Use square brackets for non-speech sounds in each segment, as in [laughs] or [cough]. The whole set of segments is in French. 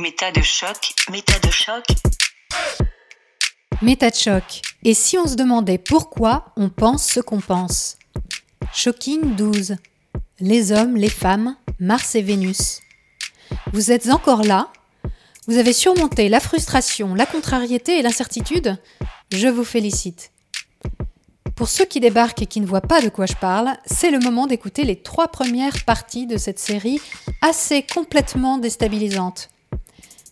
Méta de choc, méta de choc. Méta de choc. Et si on se demandait pourquoi on pense ce qu'on pense? Shocking 12. Les hommes, les femmes, Mars et Vénus. Vous êtes encore là? Vous avez surmonté la frustration, la contrariété et l'incertitude? Je vous félicite. Pour ceux qui débarquent et qui ne voient pas de quoi je parle, c'est le moment d'écouter les trois premières parties de cette série assez complètement déstabilisante.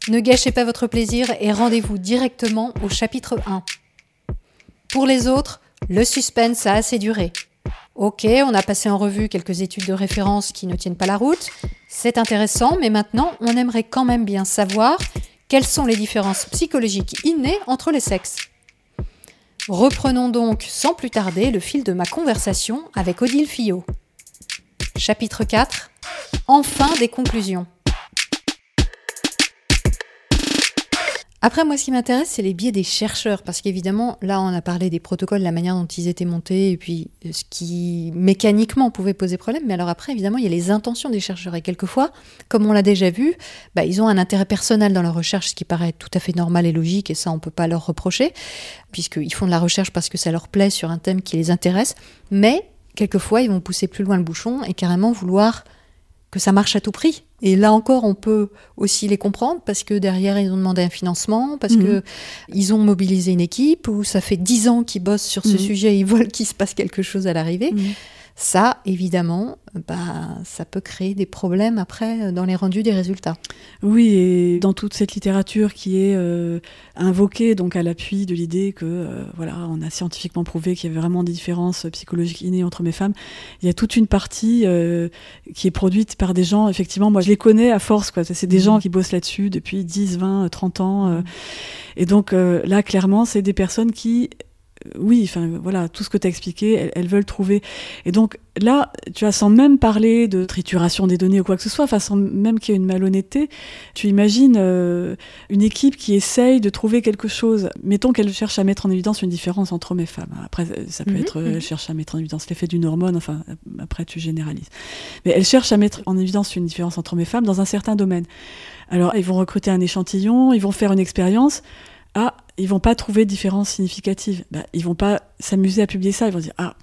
Ne gâchez pas votre plaisir et rendez-vous directement au chapitre 1. Pour les autres, le suspense a assez duré. Ok, on a passé en revue quelques études de référence qui ne tiennent pas la route. C'est intéressant, mais maintenant, on aimerait quand même bien savoir quelles sont les différences psychologiques innées entre les sexes. Reprenons donc sans plus tarder le fil de ma conversation avec Odile Fillot. Chapitre 4 Enfin des conclusions. Après, moi, ce qui m'intéresse, c'est les biais des chercheurs, parce qu'évidemment, là, on a parlé des protocoles, la manière dont ils étaient montés, et puis euh, ce qui mécaniquement pouvait poser problème. Mais alors après, évidemment, il y a les intentions des chercheurs. Et quelquefois, comme on l'a déjà vu, bah, ils ont un intérêt personnel dans leur recherche, ce qui paraît tout à fait normal et logique, et ça, on ne peut pas leur reprocher, puisqu'ils font de la recherche parce que ça leur plaît sur un thème qui les intéresse. Mais quelquefois, ils vont pousser plus loin le bouchon et carrément vouloir que ça marche à tout prix. Et là encore, on peut aussi les comprendre parce que derrière, ils ont demandé un financement, parce qu'ils que ils ont mobilisé une équipe, ou ça fait dix ans qu'ils bossent sur ce sujet sujet, ils [laughs] veulent qu'il se passe quelque chose à l'arrivée. Ça, évidemment, bah, ça peut créer des problèmes après dans les rendus des résultats. Oui, et dans toute cette littérature qui est euh, invoquée donc à l'appui de l'idée que euh, voilà, on a scientifiquement prouvé qu'il y avait vraiment des différences psychologiques innées entre mes femmes, il y a toute une partie euh, qui est produite par des gens, effectivement, moi je les connais à force, quoi. C'est des mmh. gens qui bossent là-dessus depuis 10, 20, 30 ans. Mmh. et donc là, clairement, c'est des personnes qui oui, enfin voilà, tout ce que tu as expliqué, elles, veulent trouver. Et donc là, tu as sans même parler de trituration des données ou quoi que ce soit, enfin sans même qu'il y ait une malhonnêteté, tu imagines euh, une équipe qui essaye de trouver quelque chose. Mettons qu'elle cherche à mettre en évidence une différence entre hommes et femmes. Après, ça peut mhm, être, mhm. elle cherche à mettre en évidence l'effet d'une hormone, enfin après tu généralises. Mais elle cherche à mettre en évidence une différence entre hommes et femmes dans un certain domaine. Alors ils vont recruter un échantillon, ils vont faire une expérience ah, ils vont pas trouver différence significative. Bah, ils vont pas s'amuser à publier ça. Ils vont dire ah.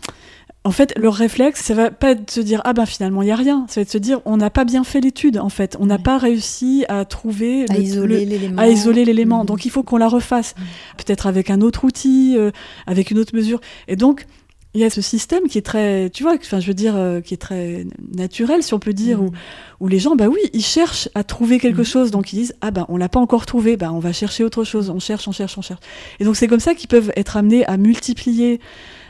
En fait, leur réflexe, ça va pas être de se dire ah ben finalement il y a rien. Ça va être de se dire on n'a pas bien fait l'étude en fait. On n'a pas réussi à trouver à isoler l'élément. À isoler l'élément. Mmh. Donc il faut qu'on la refasse. Mmh. Peut-être avec un autre outil, euh, avec une autre mesure. Et donc il y a ce système qui est très, tu vois, enfin, je veux dire, euh, qui est très naturel, si on peut dire, mm. où, les gens, bah oui, ils cherchent à trouver quelque mm. chose, donc ils disent, ah ben, on l'a pas encore trouvé, bah on va chercher autre chose, on cherche, on cherche, on cherche. Et donc c'est comme ça qu'ils peuvent être amenés à multiplier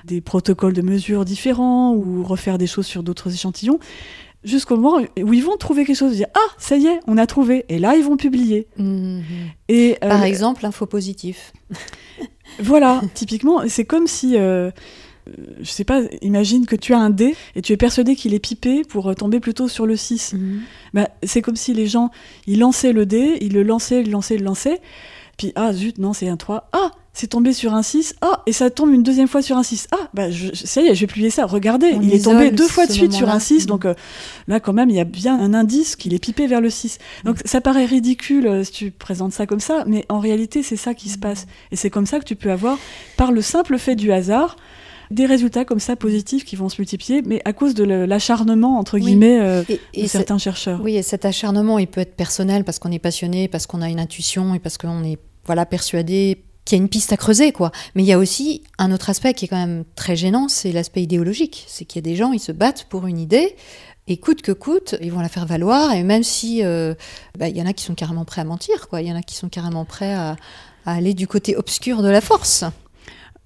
des protocoles de mesure différents ou refaire des choses sur d'autres échantillons, jusqu'au moment où ils vont trouver quelque chose, dire, ah, ça y est, on a trouvé, et là ils vont publier. Mm-hmm. Et par euh, exemple, l'info positif. voilà, typiquement, c'est comme si euh, je sais pas, imagine que tu as un dé et tu es persuadé qu'il est pipé pour euh, tomber plutôt sur le 6. Mhm. Bah, c'est comme si les gens, ils lançaient le dé, ils le lançaient, ils le lançaient, ils le lançaient, puis ah zut, non, c'est un 3. Ah, c'est tombé sur un 6. Ah, et ça tombe une deuxième fois sur un 6. Ah, bah ça y est, je vais publier ça. Regardez, il est tombé deux fois de suite sur un 6. Donc euh, là, quand même, il y a bien un indice qu'il est pipé vers le 6. Donc ça paraît ridicule euh, si tu présentes ça comme ça, mais en réalité, c'est ça qui se passe. Et c'est comme ça que tu peux avoir, par le simple fait du hasard, des résultats comme ça positifs qui vont se multiplier, mais à cause de l'acharnement, entre guillemets, euh, de certains chercheurs. Oui, et cet acharnement, il peut être personnel parce qu'on est passionné, parce qu'on a une intuition et parce qu'on est voilà, persuadé qu'il y a une piste à creuser, quoi. Mais il y a aussi un autre aspect qui est quand même très gênant, c'est l'aspect idéologique. C'est qu'il y a des gens, ils se battent pour une idée, et coûte que coûte, ils vont la faire valoir, et même si euh, bah, il y en a qui sont carrément prêts à mentir, quoi. Il y en a qui sont carrément prêts à aller du côté obscur de la force.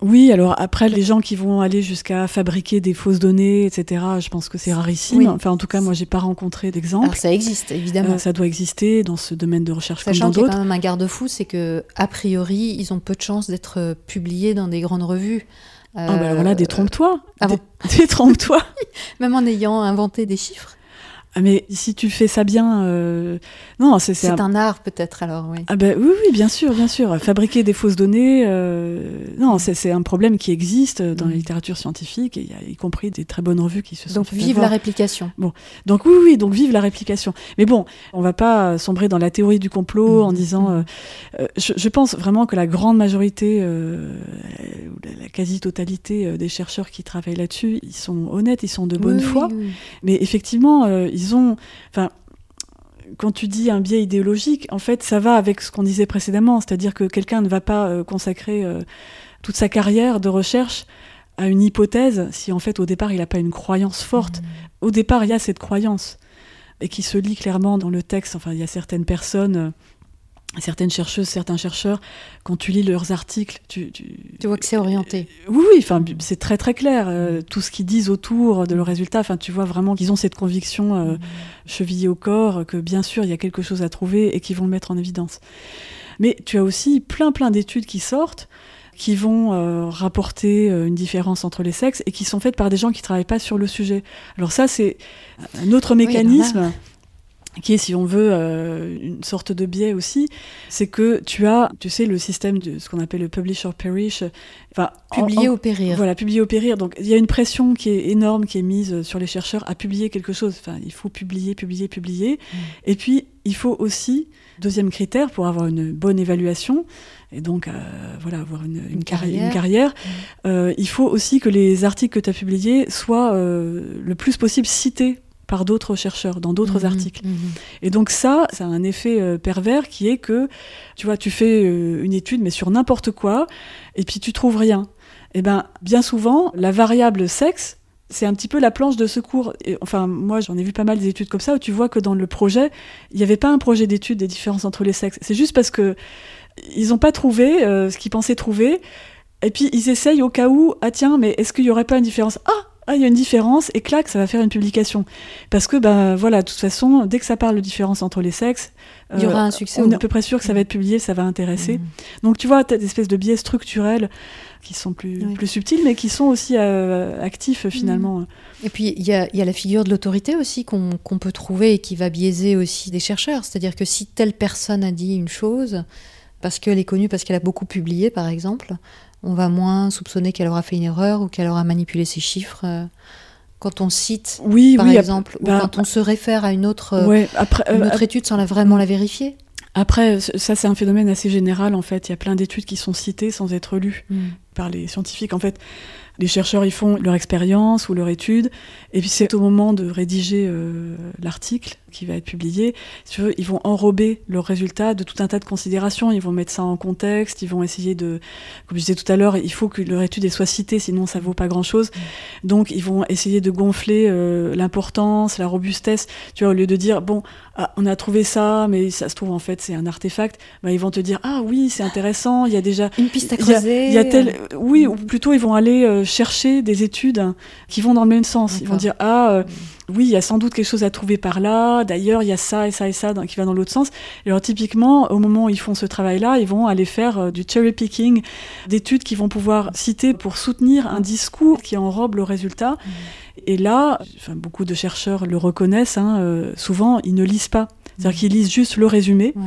Oui, alors après, les gens qui vont aller jusqu'à fabriquer des fausses données, etc., je pense que c'est rarissime. Enfin, en tout cas, moi, j'ai pas rencontré d'exemple. ça existe, évidemment. Euh, ça doit exister dans ce domaine de recherche Sachant comme dans d'autres. quand même un garde-fou, c'est que a priori, ils ont peu de chances d'être publiés dans des grandes revues. ah ben voilà, détrompe-toi. Ah [laughs] détrompe-toi. [laughs] même en ayant inventé des chiffres. Ah, mais si tu fais ça bien, euh, non, c'est C'est un... art peut-être alors, oui. Ah ben oui, oui, bien sûr, bien sûr. Fabriquer des fausses données, euh, non, c'est un problème qui existe dans la Mm. littérature scientifique, et y a y compris des très bonnes revues qui se sont Donc vive la réplication. Bon, donc oui, oui, donc vive la réplication. Mais bon, on va pas sombrer dans la théorie du complot en Mhm, disant. euh, euh, je, je pense vraiment que la grande majorité, la, quasi-totalité des chercheurs qui travaillent là-dessus, ils sont honnêtes, ils sont de bonne Oui, foi. oui, oui. Mais effectivement, euh, ils ont. Enfin, quand tu dis un biais idéologique, en fait, ça va avec ce qu'on disait précédemment, c'est-à-dire que quelqu'un ne va pas euh, consacrer euh, toute sa carrière de recherche à une hypothèse si en fait au départ il n'a pas une croyance forte. Au départ, il y a cette croyance et qui se lit clairement dans le texte. Enfin, il y a certaines personnes. Euh, Certaines chercheuses, certains chercheurs, quand tu lis leurs articles, tu, tu, Tu vois que c'est orienté. oui, oui, enfin, c'est très très clair. euh, tout ce qu'ils disent autour de leur résultat, enfin, tu vois vraiment qu'ils ont cette conviction euh, chevillée au corps, que bien sûr, il y a quelque chose à trouver et qu'ils vont le mettre en évidence. Mais tu as aussi plein plein d'études qui sortent qui vont euh, rapporter euh, une différence entre les sexes et qui sont faites par des gens qui travaillent pas sur le sujet. Alors ça, c'est un autre Oui, mécanisme qui est, si on veut, euh, une sorte de biais aussi, c'est que tu as, tu sais, le système de ce qu'on appelle le publish or perish. Enfin, en- Publier en- ou périr. voilà, publier ou périr. Donc il y a une pression qui est énorme qui est mise sur les chercheurs à publier quelque chose. Enfin, il faut publier, publier, publier. Mm. Et puis il faut aussi, deuxième critère pour avoir une bonne évaluation et donc euh, voilà avoir une, une Une carri- carrière. une carrière, euh, il faut aussi que les articles que tu as publiés soient le plus possible cités par d'autres chercheurs dans d'autres Mhm, articles. mhm. Et donc ça, ça a un effet euh, pervers qui est que, tu vois, tu fais euh, une étude, mais sur n'importe quoi, et puis tu trouves rien. Et ben, bien souvent, la variable sexe, c'est un petit peu la planche de secours. Et, enfin, moi, j'en ai vu pas mal des études comme ça, où tu vois que dans le projet, il n'y avait pas un projet d'étude des différences entre les sexes. C'est juste parce que ils n'ont pas trouvé euh, ce qu'ils pensaient trouver, et puis ils essayent au cas où, ah tiens, mais est-ce qu'il n'y aurait pas une différence? Ah ah, il y a une différence, et clac, ça va faire une publication. Parce que, ben voilà, de toute façon, dès que ça parle de différence entre les sexes, Il y euh, aura un succès. on est à peu près sûr que ça va être publié, ça va intéresser. Mhm. Donc tu vois, tu as des espèces de biais structurels qui sont plus, Oui. plus subtils, mais qui sont aussi euh, actifs finalement. Et puis, il y y a la figure de l'autorité aussi qu'on qu'on peut trouver et qui va biaiser aussi des chercheurs. C'est-à-dire que si telle personne a dit une chose, parce qu'elle est connue, parce qu'elle a beaucoup publié, par exemple, on va moins soupçonner qu'elle aura fait une erreur ou qu'elle aura manipulé ses chiffres. euh, Quand on cite, Oui, par oui. exemple, bah, ou quand on se réfère à une autre, euh, ouais, après, euh, une autre étude sans la, vraiment la vérifier. après, ça c'est un phénomène assez général en fait. Il y a plein d'études qui sont citées sans être lues par les scientifiques. En fait, les chercheurs ils font leur expérience ou leur étude, et puis c'est au moment de rédiger euh, l'article qui va être publié, si veux, ils vont enrober leurs résultats de tout un tas de considérations. Ils vont mettre ça en contexte, ils vont essayer de, comme je disais tout à l'heure, il faut que leur étude soit citée, sinon ça vaut pas grand chose. Donc ils vont essayer de gonfler euh, l'importance, la robustesse. Tu vois, au lieu de dire bon, ah, on a trouvé ça, mais ça se trouve en fait c'est un artefact, bah, ils vont te dire ah oui c'est intéressant, il y a déjà Une piste à il y a- creuser. il y a tel, oui, ou Mm. plutôt ils vont aller euh, chercher des études hein, qui vont dans le même sens. Ils vont dire ah euh, oui, il y a sans doute quelque chose à trouver par là. D'ailleurs, il y a ça et ça et ça qui va dans l'autre sens. Et alors typiquement, au moment où ils font ce travail-là, ils vont aller faire euh, du cherry picking, d'études qui vont pouvoir citer pour soutenir un discours qui enrobe le résultat. Et là, enfin, beaucoup de chercheurs le reconnaissent. hein, euh, souvent, ils ne lisent pas. C'est-à-dire qu'ils lisent juste le résumé. Ouais.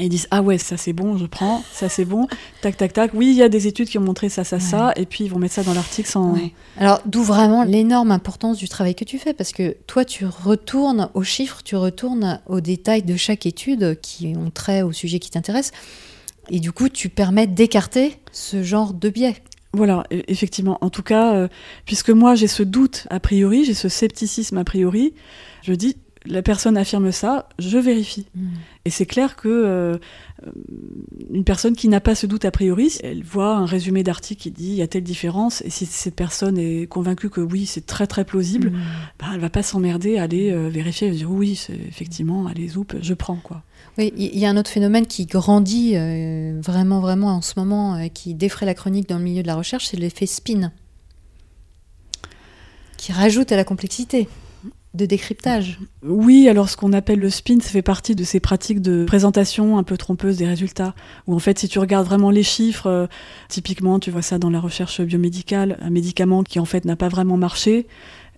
Et ils disent ah ouais ça c'est bon je prends ça c'est bon. Tac tac tac. Oui il y a des études qui ont montré ça ça ça. Et puis ils vont mettre ça dans l'article sans Ouais. Alors, d'où vraiment l'énorme importance du travail que tu fais, parce que toi, tu retournes aux chiffres, tu retournes aux détails de chaque étude qui ont trait au sujet qui t'intéresse, et du coup, tu permets d'écarter ce genre de biais. voilà e- effectivement. En tout cas euh, puisque moi j'ai ce doute a priori j'ai ce scepticisme a priori je dis la personne affirme ça je vérifie. Et c'est clair que euh, euh, une personne qui n'a pas ce doute a priori elle voit un résumé d'article qui dit il y a telle différence et si cette personne est convaincue que oui c'est très très plausible Mm. bah, elle va pas s'emmerder à aller euh, vérifier va dire oui c'est effectivement allez zoup je prends quoi. Oui, il y a un autre phénomène qui grandit euh, vraiment, vraiment en ce moment, euh, qui défraie la chronique dans le milieu de la recherche, c'est l'effet spin, qui rajoute à la complexité de décryptage. Oui, alors ce qu'on appelle le spin, ça fait partie de ces pratiques de présentation un peu trompeuse des résultats. Où en fait, si tu regardes vraiment les chiffres, euh, typiquement, tu vois ça dans la recherche biomédicale, un médicament qui en fait n'a pas vraiment marché,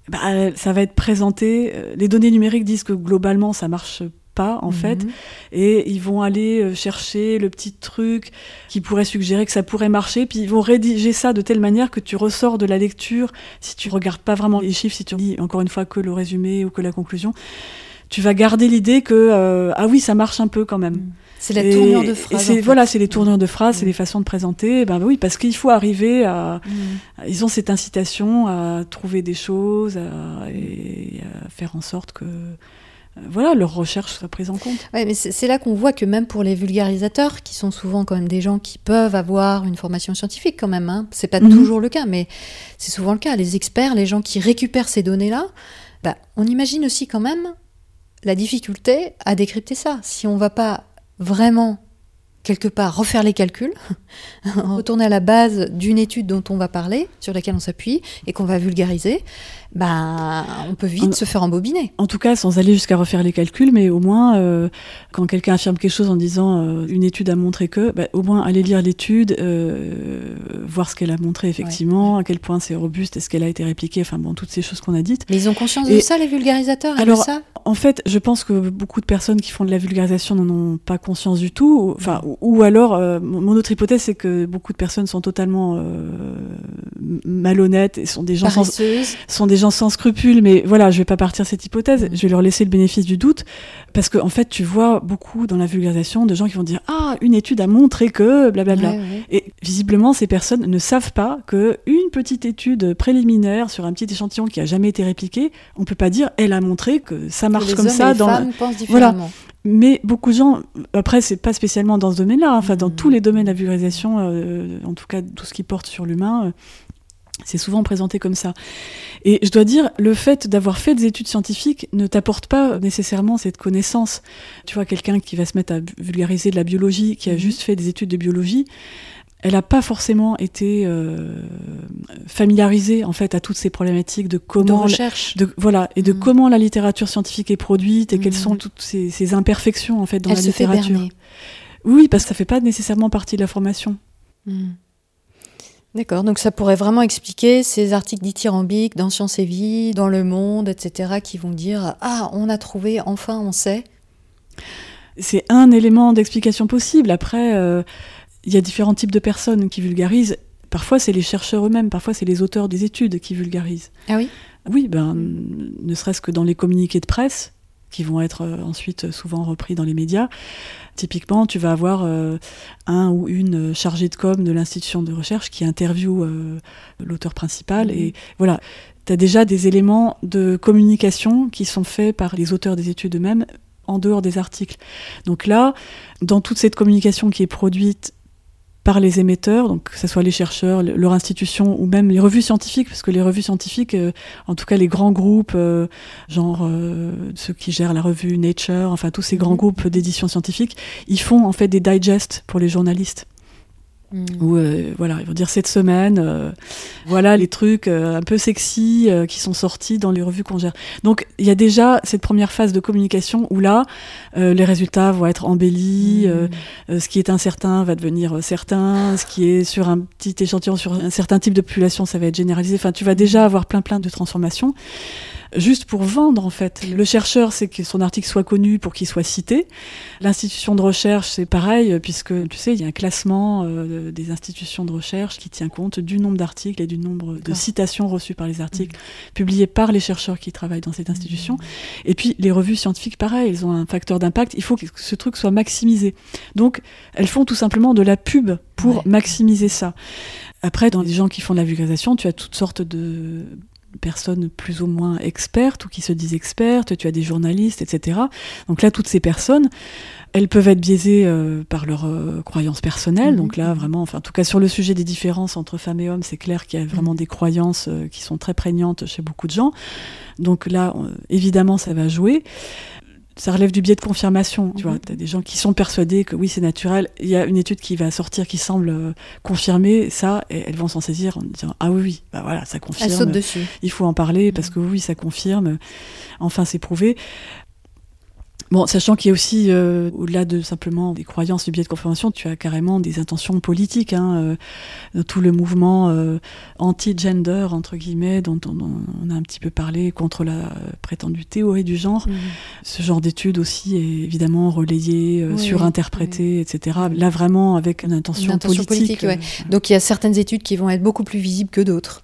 bah, ça va être présenté. euh, Les données numériques disent que globalement, ça marche pas en fait, Mhm. et ils vont aller euh, chercher le petit truc qui pourrait suggérer que ça pourrait marcher, puis ils vont rédiger ça de telle manière que tu ressors de la lecture, si tu regardes pas vraiment les chiffres, si tu lis encore une fois que le résumé ou que la conclusion, tu vas garder l'idée que euh, ah oui, ça marche un peu quand même. C'est la Et- tournure de phrase. c'est- voilà, c'est les tournures de phrases, c'est Mm. les façons de présenter. Ben oui, parce qu'il faut arriver à. Ils ont cette incitation à trouver des choses à- et à faire en sorte que. Euh, Voilà, leur recherche soit prise en compte. Ouais, mais c'est c'est là qu'on voit que même pour les vulgarisateurs, qui sont souvent quand même des gens qui peuvent avoir une formation scientifique quand même, hein, c'est pas Mhm. toujours le cas, mais c'est souvent le cas. Les experts, les gens qui récupèrent ces données-là, bah, on imagine aussi quand même la difficulté à décrypter ça. Si on va pas vraiment quelque part refaire les calculs, [laughs] retourner à la base d'une étude dont on va parler, sur laquelle on s'appuie et qu'on va vulgariser, bah, on peut vite se faire embobiner. En tout cas, sans aller jusqu'à refaire les calculs, mais au moins, euh, quand quelqu'un affirme quelque chose en disant euh, une étude a montré que, bah, au moins aller lire l'étude, euh, voir ce qu'elle a montré effectivement, à quel point c'est robuste, est-ce qu'elle a été répliquée, enfin bon, toutes ces choses qu'on a dites. Mais ils ont conscience de ça, les vulgarisateurs Alors, En fait, je pense que beaucoup de personnes qui font de la vulgarisation n'en ont pas conscience du tout. ou- Enfin, ou, ou alors, mon autre hypothèse, c'est que beaucoup de personnes sont totalement malhonnêtes et sont des gens sans, sont des gens sans scrupules. Mais voilà, je vais pas partir cette hypothèse. Mm. Je vais leur laisser le bénéfice du doute parce que en fait, tu vois beaucoup dans la vulgarisation de gens qui vont dire ah une étude a montré que blablabla. Ouais, ouais. Et visiblement, ces personnes ne savent pas que une petite étude préliminaire sur un petit échantillon qui a jamais été répliqué, on peut pas dire elle a montré que ça Que marche les comme hommes ça et les dans femmes pensent différemment. mais beaucoup de gens, après, c'est pas spécialement dans ce domaine-là, hein. enfin, dans Mhm. tous les domaines de la vulgarisation, euh, en tout cas, tout ce qui porte sur l'humain, euh, c'est souvent présenté comme ça. Et je dois dire, le fait d'avoir fait des études scientifiques ne t'apporte pas nécessairement cette connaissance. Tu vois, quelqu'un qui va se mettre à vulgariser de la biologie, qui a Mhm. juste fait des études de biologie, elle n'a pas forcément été euh, familiarisée en fait à toutes ces problématiques de De comment recherche. de, voilà, et de Mm. comment la littérature scientifique est produite et quelles Mm. sont toutes ces, ces imperfections en fait dans Elle la se littérature. Oui, parce que ça fait pas nécessairement partie de la formation. D'accord, donc ça pourrait vraiment expliquer ces articles dithyrambiques dans Science et Vie, dans Le Monde, etc., qui vont dire Ah, on a trouvé, enfin on sait. C'est un élément d'explication possible. Après, euh, il y a différents types de personnes qui vulgarisent. Parfois, c'est les chercheurs eux-mêmes, parfois, c'est les auteurs des études qui vulgarisent. Ah oui? Oui, ben, ne serait-ce que dans les communiqués de presse, qui vont être euh, ensuite souvent repris dans les médias. Typiquement, tu vas avoir euh, un ou une chargée de com de l'institution de recherche qui interviewe euh, l'auteur principal. Mhm. Et voilà, tu as déjà des éléments de communication qui sont faits par les auteurs des études eux-mêmes en dehors des articles. Donc là, dans toute cette communication qui est produite par les émetteurs, donc que ce soit les chercheurs, le- leur institution ou même les revues scientifiques, parce que les revues scientifiques, euh, en tout cas les grands groupes, euh, genre euh, ceux qui gèrent la revue Nature, enfin tous ces grands Mhm. groupes d'édition scientifique, ils font en fait des digests pour les journalistes. Où euh, voilà, ils vont dire cette semaine, euh, voilà les trucs euh, un peu sexy euh, qui sont sortis dans les revues qu'on gère. Donc il y a déjà cette première phase de communication où là, euh, les résultats vont être embellis. euh, euh, ce qui est incertain va devenir certain, ce qui est sur un petit échantillon, sur un certain type de population, ça va être généralisé. Enfin, tu vas déjà avoir plein plein de transformations, juste pour vendre en fait. Le chercheur, c'est que son article soit connu pour qu'il soit cité. L'institution de recherche, c'est pareil, puisque tu sais, il y a un classement euh, des institutions de recherche qui tient compte du nombre d'articles et du nombre de citations reçues par les articles publiés par les chercheurs qui travaillent dans cette institution. Et puis les revues scientifiques, pareil, elles ont un facteur d'impact. Il faut que ce truc soit maximisé. Donc elles font tout simplement de la pub pour Ouais. maximiser ça. Après, dans les gens qui font de la vulgarisation, tu as toutes sortes de personnes plus ou moins expertes ou qui se disent expertes, tu as des journalistes, etc. Donc là, toutes ces personnes, elles peuvent être biaisées euh, par leurs euh, croyances personnelles. Mhm. Donc là, vraiment, enfin, en tout cas sur le sujet des différences entre femmes et hommes, c'est clair qu'il y a vraiment Mhm. des croyances euh, qui sont très prégnantes chez beaucoup de gens. Donc là, euh, évidemment, ça va jouer. Ça relève du biais de confirmation. Tu Mhm. vois, tu as des gens qui sont persuadés que oui, c'est naturel. Il y a une étude qui va sortir qui semble euh, confirmer ça, et elles vont s'en saisir en disant ah oui, oui, bah voilà, ça confirme Elle saute dessus. il faut en parler parce Mhm. que oui, ça confirme. Enfin, c'est prouvé. Bon, sachant qu'il y a aussi, euh, au-delà de simplement des croyances du biais de confirmation, tu as carrément des intentions politiques. Hein, euh, tout le mouvement euh, anti-gender, entre guillemets, dont on, a un petit peu parlé, contre la prétendue théorie du genre. Mhm. Ce genre d'études aussi est évidemment relayé, surinterprété, etc. Là, vraiment avec une intention, politique. Donc il y a certaines études qui vont être beaucoup plus visibles que d'autres.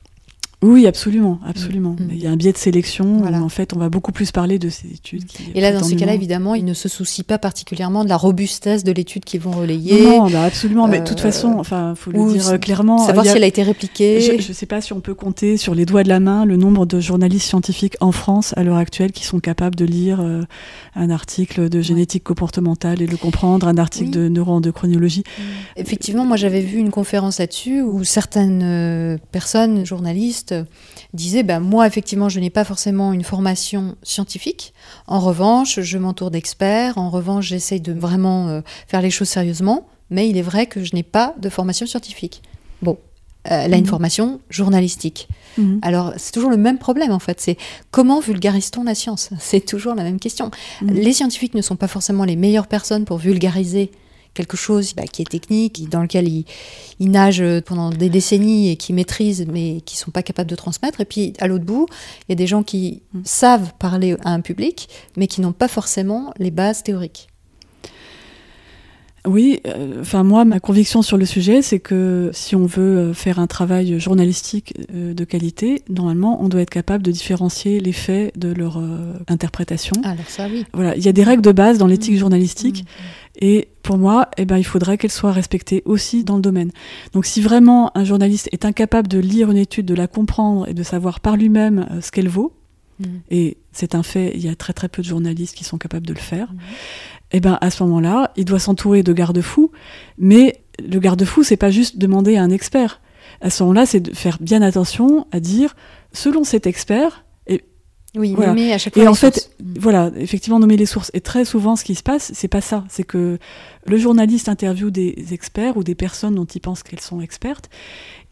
Oui, absolument, absolument. Mm. Il y a un biais de sélection où en fait on va beaucoup plus parler de ces études. et là, dans ces cas-là, évidemment, ils ne se soucient pas particulièrement de la robustesse de l'étude qu'ils vont relayer. Non, bah, absolument. mais de toute euh, façon, enfin, faut le dire clairement. Savoir si elle a été répliquée. Je ne sais pas si on peut compter sur les doigts de la main le nombre de journalistes scientifiques en France à l'heure actuelle qui sont capables de lire euh, un article de génétique comportementale et le comprendre, un article de neuroendocrinologie. Mm. Effectivement, moi j'avais vu une conférence là-dessus où certaines euh, personnes, journalistes, disait ben, Moi, effectivement, je n'ai pas forcément une formation scientifique. En revanche, je m'entoure d'experts. En revanche, j'essaye de vraiment euh, faire les choses sérieusement. Mais il est vrai que je n'ai pas de formation scientifique. Bon, euh, elle a une mhm. formation journalistique. Mhm. Alors, c'est toujours le même problème, en fait. C'est comment vulgarise-t-on la science? C'est toujours la même question. Mhm. Les scientifiques ne sont pas forcément les meilleures personnes pour vulgariser quelque chose bah, qui est technique, dans lequel ils, nagent pendant des décennies et qui maîtrisent, mais qui sont pas capables de transmettre. Et puis, à l'autre bout, il y a des gens qui mm. savent parler à un public, mais qui n'ont pas forcément les bases théoriques. Oui, euh, enfin moi, ma conviction sur le sujet, c'est que si on veut euh, faire un travail journalistique euh, de qualité, normalement, on doit être capable de différencier les faits de leur interprétation. Alors ça, oui. Voilà, il y a des règles de base dans l'éthique mmh. journalistique. Mmh. Et pour moi, eh ben, il faudrait qu'elles soient respectées aussi dans le domaine. Donc si vraiment un journaliste est incapable de lire une étude, de la comprendre et de savoir par lui-même ce qu'elle vaut, mmh. et c'est un fait, il y a très très peu de journalistes qui sont capables de le faire, eh ben à ce moment-là, il doit s'entourer de garde-fous, mais le garde-fou, c'est pas juste demander à un expert. À ce moment-là, c'est de faire bien attention à dire, selon cet expert, oui, nommer à chaque fois. Et en fait, voilà, effectivement, nommer les sources. Et très souvent, ce qui se passe, c'est pas ça. C'est que le journaliste interviewe des experts ou des personnes dont il pense qu'elles sont expertes.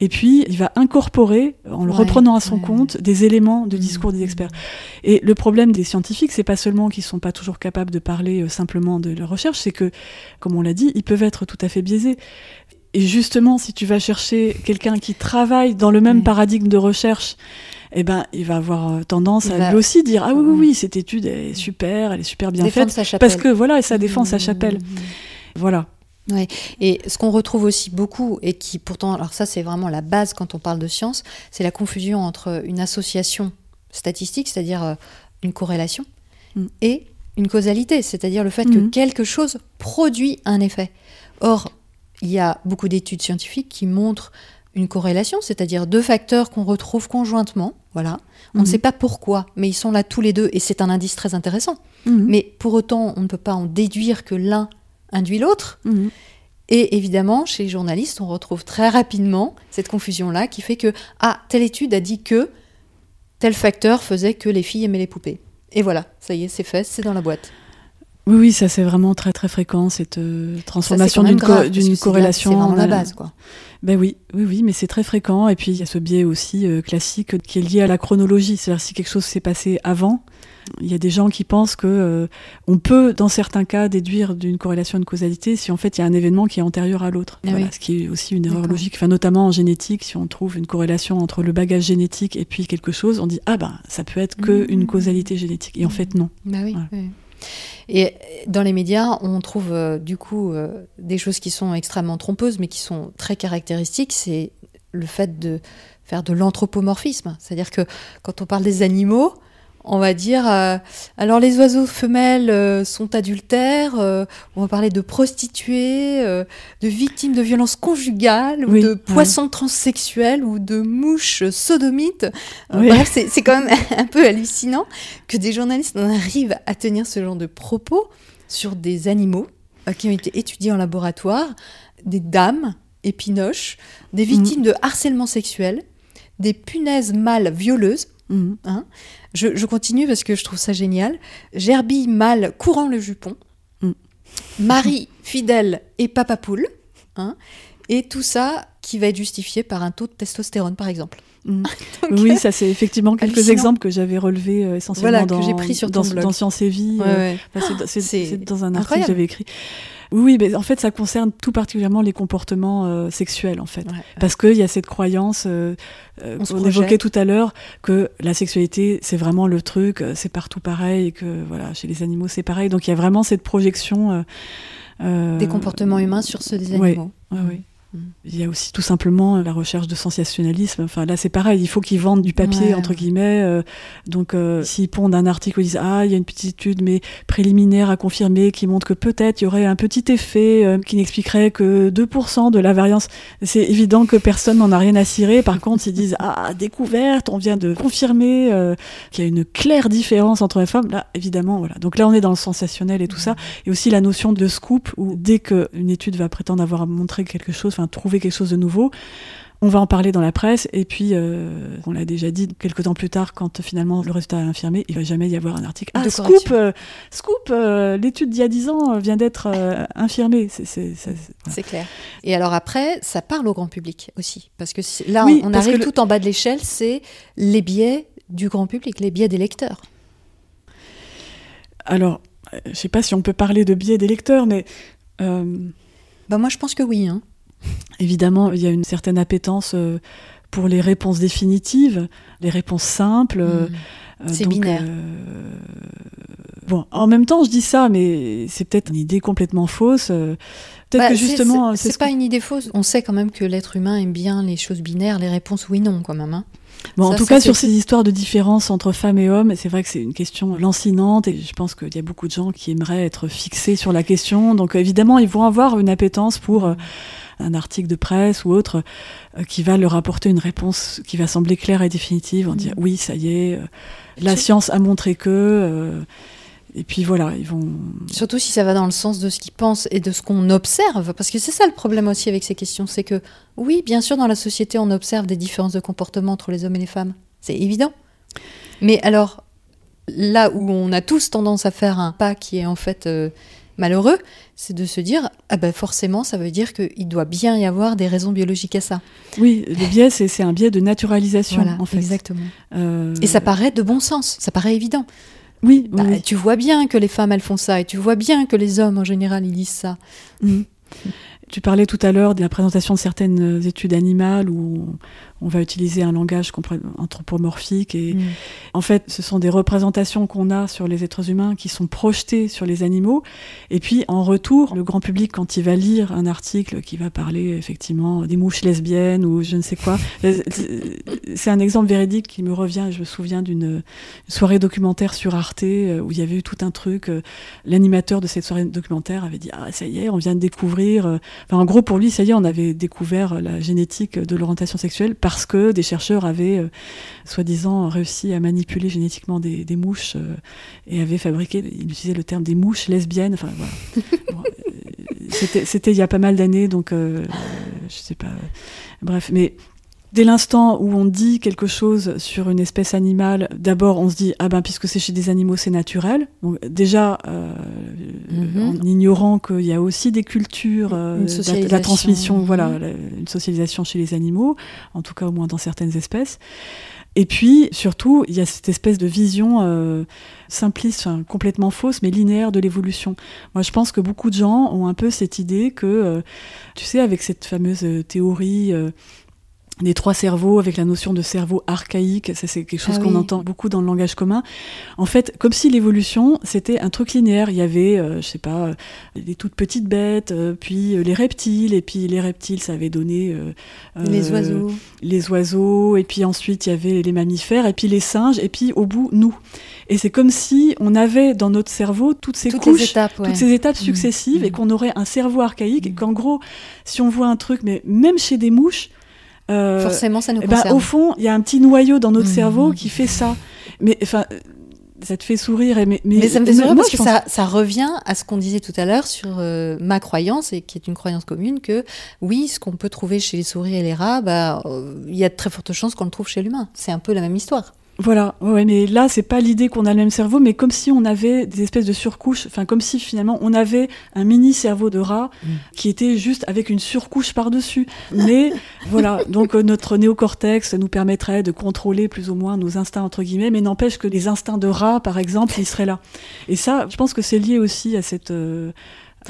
Et puis, il va incorporer, en le reprenant à son compte, des éléments de mmh. discours des experts. Et le problème des scientifiques, c'est pas seulement qu'ils sont pas toujours capables de parler euh, simplement de leur recherche, c'est que, comme on l'a dit, ils peuvent être tout à fait biaisés. Et justement, si tu vas chercher quelqu'un qui travaille dans le même paradigme de recherche, eh ben, il va avoir euh, tendance à lui aussi dire ah oui oui oui cette étude est super, elle est super bien faite parce que voilà, ça défend sa mmh. chapelle. Voilà. Ouais. Et ce qu'on retrouve aussi beaucoup, et qui pourtant, alors ça c'est vraiment la base quand on parle de science, c'est la confusion entre une association statistique, c'est-à-dire euh, une corrélation, mm. et une causalité, c'est-à-dire le fait que mm. quelque chose produit un effet. Or, il y a beaucoup d'études scientifiques qui montrent une corrélation, c'est-à-dire deux facteurs qu'on retrouve conjointement. Voilà. On ne mm. sait pas pourquoi, mais ils sont là tous les deux et c'est un indice très intéressant. Mais pour autant, on ne peut pas en déduire que l'un induit l'autre. Mhm. Et évidemment, chez les journalistes, on retrouve très rapidement cette confusion-là qui fait que, ah, telle étude a dit que tel facteur faisait que les filles aimaient les poupées. Et voilà, ça y est, c'est fait, c'est dans la boîte. Oui, oui, ça c'est vraiment très très fréquent, cette euh, transformation d'une corrélation. C'est vraiment la base, quoi. Ben oui, oui, oui, mais c'est très fréquent. Et puis il y a ce biais aussi euh, classique qui est lié à la chronologie. C'est-à-dire si quelque chose s'est passé avant, il y a des gens qui pensent que euh, on peut, dans certains cas, déduire d'une corrélation de causalité si en fait il y a un événement qui est antérieur à l'autre. Ah ce qui est aussi une erreur logique. Enfin, notamment en génétique, si on trouve une corrélation entre le bagage génétique et puis quelque chose, on dit ah ben ça peut être que mmh. une causalité génétique. Et en fait non. Bah oui. Et dans les médias, on trouve euh, du coup euh, des choses qui sont extrêmement trompeuses, mais qui sont très caractéristiques. C'est le fait de faire de l'anthropomorphisme. C'est-à-dire que quand on parle des animaux, on va dire, euh, alors les oiseaux femelles euh, sont adultères, euh, on va parler de prostituées, de victimes de violences conjugales, ou de poissons transsexuels, ou de mouches sodomites. Bref, c'est quand même [laughs] un peu hallucinant que des journalistes en arrivent à tenir ce genre de propos sur des animaux qui ont été étudiés en laboratoire, des dames épinoches, des victimes mm. de harcèlement sexuel, des punaises mâles violeuses, mm. hein, je, continue parce que je trouve ça génial. Gerbille mâle courant le jupon. Mm. Marie [laughs] fidèle et papa poule. Hein. Et tout ça qui va être justifié par un taux de testostérone, par exemple. [laughs] Mm. oui, ça c'est effectivement quelques exemples que j'avais relevés euh, essentiellement Voilà, dans, pris sur dans, dans Science et Vie. Ouais, euh, ouais. c'est- dans un article que j'avais écrit. Oui, mais en fait, ça concerne tout particulièrement les comportements euh, sexuels, en fait. Ouais. Parce qu'il y a cette croyance euh, euh, qu'on projette. évoquait tout à l'heure, que la sexualité, c'est vraiment le truc, euh, c'est partout pareil, et que voilà, chez les animaux, c'est pareil. Donc il y a vraiment cette projection. euh, euh, Des comportements humains sur ceux des animaux. Ouais, oui. Il y a aussi tout simplement la recherche de sensationnalisme. Enfin, là, c'est pareil. Il faut qu'ils vendent du papier, Ouais, entre guillemets. euh, donc, euh, s'ils pondent un article où ils disent Ah, il y a une petite étude, mais préliminaire à confirmer, qui montre que peut-être il y aurait un petit effet euh, qui n'expliquerait que 2% de la variance. C'est évident que personne n'en a rien à cirer. Par contre, ils disent Ah, découverte, on vient de confirmer qu'il y a une claire différence entre les femmes. Là, évidemment, voilà. Donc là, on est dans le sensationnel et tout ça. Et aussi la notion de scoop, où dès qu'une étude va prétendre avoir montré quelque chose, enfin trouver quelque chose de nouveau, on va en parler dans la presse. Et puis, euh, on l'a déjà dit quelques temps plus tard, quand finalement le résultat est infirmé, il va jamais y avoir un article. Ah, De scoop, euh, scoop, euh, l'étude d'il y a 10 ans vient d'être infirmée. C'est, voilà. Clair. Et alors après, ça parle au grand public aussi. Parce que là, Oui, on, arrive le- tout en bas de l'échelle, c'est les biais du grand public, les biais des lecteurs. Alors, je sais pas si on peut parler de biais des lecteurs, mais Bah moi, je pense que oui. Hein. Évidemment, il y a une certaine appétence euh, pour les réponses définitives, les réponses simples. euh, Mm. euh, C'est binaire. euh, Bon, en même temps, je dis ça, mais c'est peut-être une idée complètement fausse. Peut-être Bah, que justement, c'est ce pas que- une idée fausse. On sait quand même que l'être humain aime bien les choses binaires, les réponses oui/non, quand même. hein. Bon, en tout cas, sur ces histoires de différence entre femmes et hommes, c'est vrai que c'est une question lancinante et je pense qu'il y a beaucoup de gens qui aimeraient être fixés sur la question. Donc, évidemment, ils vont avoir une appétence pour euh, un article de presse ou autre euh, qui va leur apporter une réponse qui va sembler claire et définitive. On Mm. dit oui, ça y est, euh, la science a montré que. euh, et puis voilà, ils vont. Surtout si ça va dans le sens de ce qu'ils pensent et de ce qu'on observe. Parce que c'est ça le problème aussi avec ces questions. C'est que, oui, bien sûr, dans la société, on observe des différences de comportement entre les hommes et les femmes. C'est évident. Mais alors, là où on a tous tendance à faire un pas qui est en fait euh, malheureux, c'est de se dire, ah ben forcément, ça veut dire qu'il doit bien y avoir des raisons biologiques à ça. Oui, le biais, c'est un biais de naturalisation, Voilà, en fait. exactement. Euh, Et ça paraît de bon sens, ça paraît évident. Oui, Bah, oui. Tu vois bien que les femmes, elles font ça, et tu vois bien que les hommes, en général, ils disent ça. Mhm. Tu parlais tout à l'heure de la présentation de certaines études animales où on, va utiliser un langage anthropomorphique et Mm. en fait ce sont des représentations qu'on a sur les êtres humains qui sont projetées sur les animaux et puis en retour le grand public quand il va lire un article qui va parler effectivement des mouches lesbiennes ou je ne sais quoi [laughs] euh, c'est un exemple véridique qui me revient je me souviens d'une soirée documentaire sur Arte euh, où il y avait eu tout un truc euh, l'animateur de cette soirée documentaire avait dit ah ça y est on vient de découvrir Enfin, en gros, pour lui, ça y est, on avait découvert la génétique de l'orientation sexuelle parce que des chercheurs avaient, euh, soi-disant, réussi à manipuler génétiquement des, des mouches euh, et avaient fabriqué, il utilisait le terme des mouches lesbiennes. Enfin, voilà. [laughs] Bon, euh, c'était, il y a pas mal d'années, donc je sais pas. Bref, mais dès l'instant où on dit quelque chose sur une espèce animale, d'abord on se dit ah ben puisque c'est chez des animaux c'est naturel. Donc déjà euh, Mhm. en ignorant qu'il y a aussi des cultures, euh, la- transmission, Mhm. voilà, la- une socialisation chez les animaux, en tout cas au moins dans certaines espèces. Et puis surtout il y a cette espèce de vision euh, simpliste, enfin, complètement fausse mais linéaire de l'évolution. Moi je pense que beaucoup de gens ont un peu cette idée que, euh, tu sais, avec cette fameuse théorie euh, des trois cerveaux avec la notion de cerveau archaïque, ça c'est quelque chose Ah qu'on oui. entend beaucoup dans le langage commun. En fait, comme si l'évolution c'était un truc linéaire, il y avait, euh, je sais pas, euh, les toutes petites bêtes, euh, puis euh, les reptiles, et puis les reptiles ça avait donné euh, Les euh, oiseaux. les oiseaux, et puis ensuite il y avait les mammifères, et puis les singes, et puis au bout nous. Et c'est comme si on avait dans notre cerveau toutes ces Toutes couches les étapes, ouais. toutes ces étapes Mhm. successives et Mhm. qu'on aurait un cerveau archaïque et Mhm. qu'en gros, si on voit un truc, mais même chez des mouches, euh, Forcément, ça nous eh ben, concerne. au fond, il y a un petit noyau dans notre Mhm. cerveau qui fait ça. Mais enfin, euh, ça te fait sourire. Et, mais, Mais ça me fait sourire moi, parce que pense- ça, ça revient à ce qu'on disait tout à l'heure sur euh, ma croyance, et qui est une croyance commune, que oui, ce qu'on peut trouver chez les souris et les rats, bah, euh, il y a de très fortes chances qu'on le trouve chez l'humain. C'est un peu la même histoire. Voilà, ouais, mais là, c'est pas l'idée qu'on a le même cerveau, mais comme si on avait des espèces de surcouches, enfin, comme si finalement on avait un mini cerveau de rat mm. qui était juste avec une surcouche par-dessus. Mais [laughs] voilà, donc euh, notre néocortex nous permettrait de contrôler plus ou moins nos instincts, entre guillemets, mais n'empêche que les instincts de rat, par exemple, ils seraient là. Et ça, je pense que c'est lié aussi à cette, euh,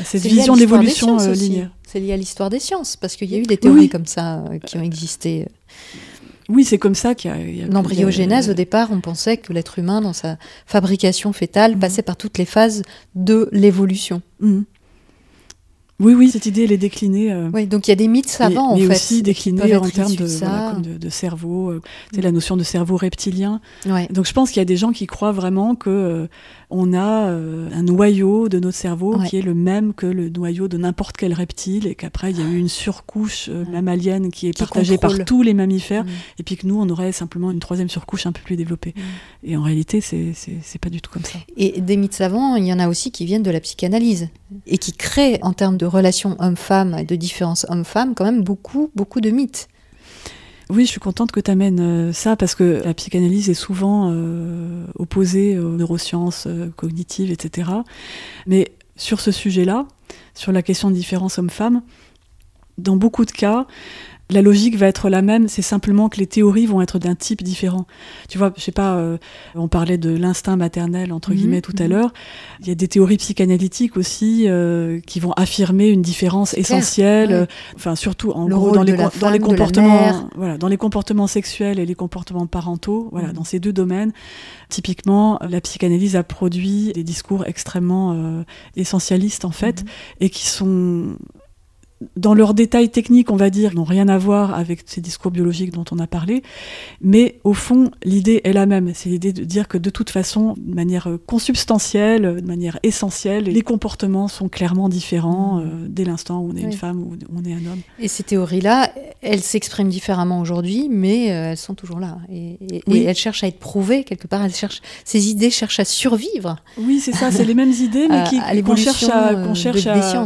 cette vision d'évolution euh, linéaire. C'est lié à l'histoire des sciences, parce qu'il y a eu des théories comme ça qui ont existé. Oui, c'est comme ça qu'il y a. L'embryogenèse, au départ, on pensait que l'être humain, dans sa fabrication fétale, mhm. passait par toutes les phases de l'évolution. Mhm. Oui, oui, cette idée, elle est déclinée. Euh, oui, donc il y a des mythes savants, en fait. Mais aussi déclinée en termes de, de, cerveau, euh, c'est la notion de cerveau reptilien. Donc je pense qu'il y a des gens qui croient vraiment que euh, on a euh, un noyau de notre cerveau qui est le même que le noyau de n'importe quel reptile et qu'après il y a eu une surcouche euh, mammalienne qui est partagée par tous les mammifères mm. et puis que nous on aurait simplement une troisième surcouche un peu plus développée. Mm. Et en réalité c'est pas du tout comme ça. Et des mythes savants, il y en a aussi qui viennent de la psychanalyse et qui créent en termes de relations homme-femme et de différences homme-femme quand même beaucoup beaucoup de mythes. Oui, je suis contente que tu amènes euh, ça parce que la psychanalyse est souvent euh, opposée aux neurosciences euh, cognitives, etc. Mais sur ce sujet-là, sur la question de différence homme-femme, dans beaucoup de cas, la logique va être la même, c'est simplement que les théories vont être d'un type différent. Tu vois, je sais pas, euh, on parlait de l'instinct maternel entre mhm, guillemets tout à mhm. l'heure. Il y a des théories psychanalytiques aussi euh, qui vont affirmer une différence essentielle. Euh, enfin, surtout en gros dans les, dans les comportements, voilà, dans les comportements sexuels et les comportements parentaux. Voilà, mhm. dans ces deux domaines, typiquement, la psychanalyse a produit des discours extrêmement essentialistes en fait et qui sont dans leurs détails techniques, on va dire, n'ont rien à voir avec ces discours biologiques dont on a parlé, mais au fond, l'idée est la même. C'est l'idée de dire que de toute façon, de manière consubstantielle, de manière essentielle, les comportements sont clairement différents mmh. euh, dès l'instant où on est une femme ou on est un homme. Et ces théories-là, elles s'expriment différemment aujourd'hui, mais euh, elles sont toujours là. Et, elles cherchent à être prouvées quelque part. Elles cherchent, ces idées cherchent à survivre. Oui, c'est ça, c'est les mêmes idées, mais [laughs] qu'on cherche à, qu'on cherche à,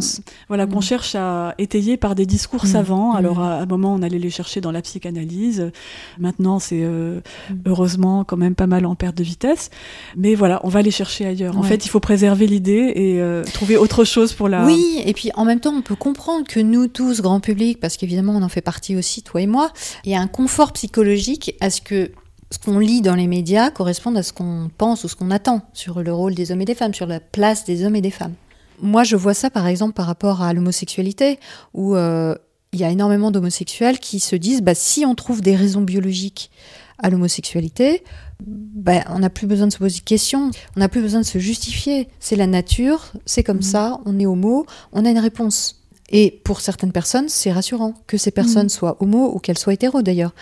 voilà, qu'on mmh. cherche à étayés par des discours mmh. savants. Mmh. Alors à un moment, on allait les chercher dans la psychanalyse. Maintenant, c'est euh, mmh. heureusement quand même pas mal en perte de vitesse. Mais voilà, on va les chercher ailleurs. En fait, il faut préserver l'idée et euh, trouver autre chose pour la. Oui, et puis en même temps, on peut comprendre que nous tous, grand public, parce qu'évidemment, on en fait partie aussi, toi et moi, il y a un confort psychologique à ce que ce qu'on lit dans les médias corresponde à ce qu'on pense ou ce qu'on attend sur le rôle des hommes et des femmes, sur la place des hommes et des femmes. Moi, je vois ça par exemple par rapport à l'homosexualité, où euh, il y a énormément d'homosexuels qui se disent bah, si on trouve des raisons biologiques à l'homosexualité, bah, on n'a plus besoin de se poser de questions, on n'a plus besoin de se justifier. C'est la nature, c'est comme mmh. ça, on est homo, on a une réponse. Et pour certaines personnes, c'est rassurant que ces personnes mmh. soient homo ou qu'elles soient hétéro d'ailleurs.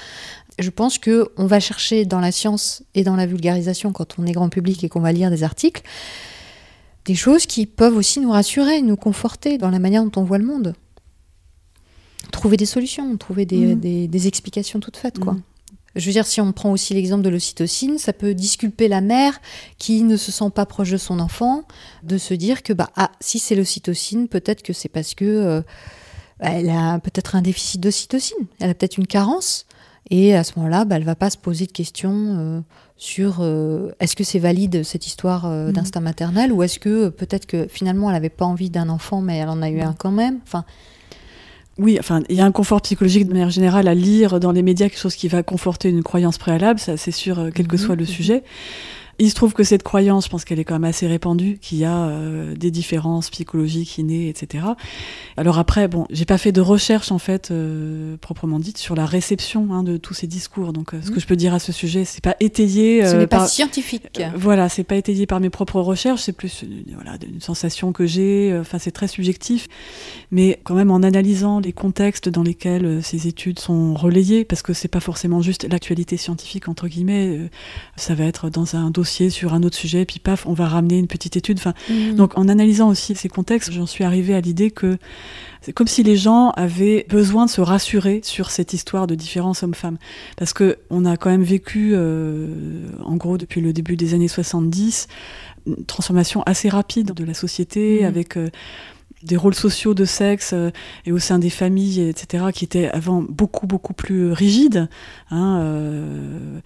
Je pense que on va chercher dans la science et dans la vulgarisation quand on est grand public et qu'on va lire des articles, des choses qui peuvent aussi nous rassurer, nous conforter dans la manière dont on voit le monde. Trouver des solutions, trouver des, mm. explications toutes faites, quoi. Mm. Je veux dire, si on prend aussi l'exemple de l'ocytocine, ça peut disculper la mère qui ne se sent pas proche de son enfant, de se dire que bah ah, si c'est l'ocytocine, peut-être que c'est parce que euh, elle a peut-être un déficit d'ocytocine, elle a peut-être une carence, et à ce moment-là, bah, elle va pas se poser de questions. Euh, sur euh, est-ce que c'est valide cette histoire euh, mhm. d'instinct maternel ou est-ce que euh, peut-être que finalement elle n'avait pas envie d'un enfant mais elle en a eu un quand même? Enfin oui, enfin, il y a un confort psychologique de manière générale à lire dans les médias quelque chose qui va conforter une croyance préalable, ça c'est sûr, quel que mhm. soit le sujet. Il se trouve que cette croyance, je pense qu'elle est quand même assez répandue, qu'il y a euh, des différences psychologiques innées, etc. Alors après, bon, j'ai pas fait de recherche en fait euh, proprement dite sur la réception hein, de tous ces discours. Donc, euh, ce que mmh. je peux dire à ce sujet, c'est pas étayé. ce n'est pas scientifique. voilà, c'est pas étayé par mes propres recherches. C'est plus voilà une sensation que j'ai. Enfin, c'est très subjectif, mais quand même en analysant les contextes dans lesquels ces études sont relayées, parce que c'est pas forcément juste l'actualité scientifique entre guillemets. ça va être dans un dossier sur un autre sujet, puis paf, on va ramener une petite étude. Enfin, mm. Donc en analysant aussi ces contextes, j'en suis arrivée à l'idée que c'est comme si les gens avaient besoin de se rassurer sur cette histoire de différence homme-femme. Parce que on a quand même vécu, euh, en gros, depuis le début des années 70, une transformation assez rapide de la société mm. avec... Euh, des rôles sociaux de sexe euh, et au sein des familles, etc., qui étaient avant beaucoup, beaucoup plus rigides. Hein,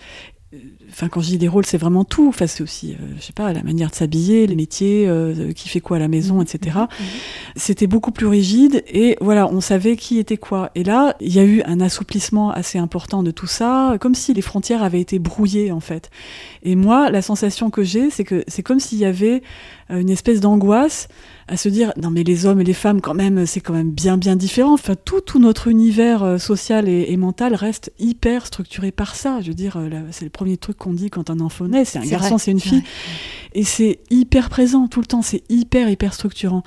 Enfin, quand je dis des rôles, c'est vraiment tout. Enfin, c'est aussi, euh, je sais pas, la manière de s'habiller, les métiers, euh, qui fait quoi à la maison, Mhm. etc. C'était beaucoup plus rigide et voilà, on savait qui était quoi. Et là, il y a eu un assouplissement assez important de tout ça, comme si les frontières avaient été brouillées en fait. Et moi, la sensation que j'ai, c'est que c'est comme s'il y avait euh, une espèce d'angoisse à se dire non mais les hommes et les femmes quand même c'est quand même bien bien différent. Enfin tout tout notre univers euh, social et, et mental reste hyper structuré par ça. Je veux dire, euh, c'est le premier truc qu'on dit quand un enfant naît, c'est un garçon, c'est une fille. Et c'est hyper présent tout le temps, c'est hyper, hyper structurant.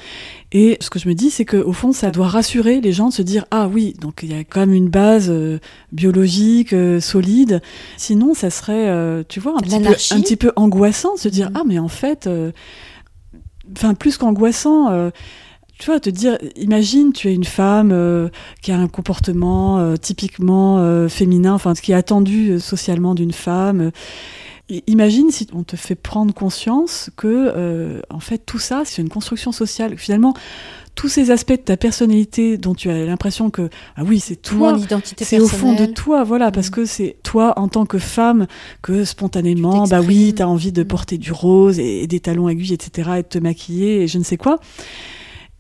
Et ce que je me dis, c'est qu'au fond, ça doit rassurer les gens de se dire Ah oui, donc il y a quand même une base euh, biologique euh, solide. Sinon, ça serait, euh, tu vois, un petit, peu, un petit peu angoissant de se dire Mhm. Ah, mais en fait, euh, enfin, plus qu'angoissant. euh, tu vois, te dire, imagine, tu es une femme euh, qui a un comportement euh, typiquement féminin, enfin, ce qui est attendu socialement d'une femme. Imagine si on te fait prendre conscience que, euh, en fait, tout ça, c'est une construction sociale. Finalement, tous ces aspects de ta personnalité dont tu as l'impression que, ah oui, c'est toi, c'est au fond de toi, voilà, parce Mhm. que c'est toi en tant que femme que spontanément, bah oui, t'exprimes. tu as envie de Mhm. porter du rose et, et des talons aiguilles, etc., et de te maquiller et je ne sais quoi.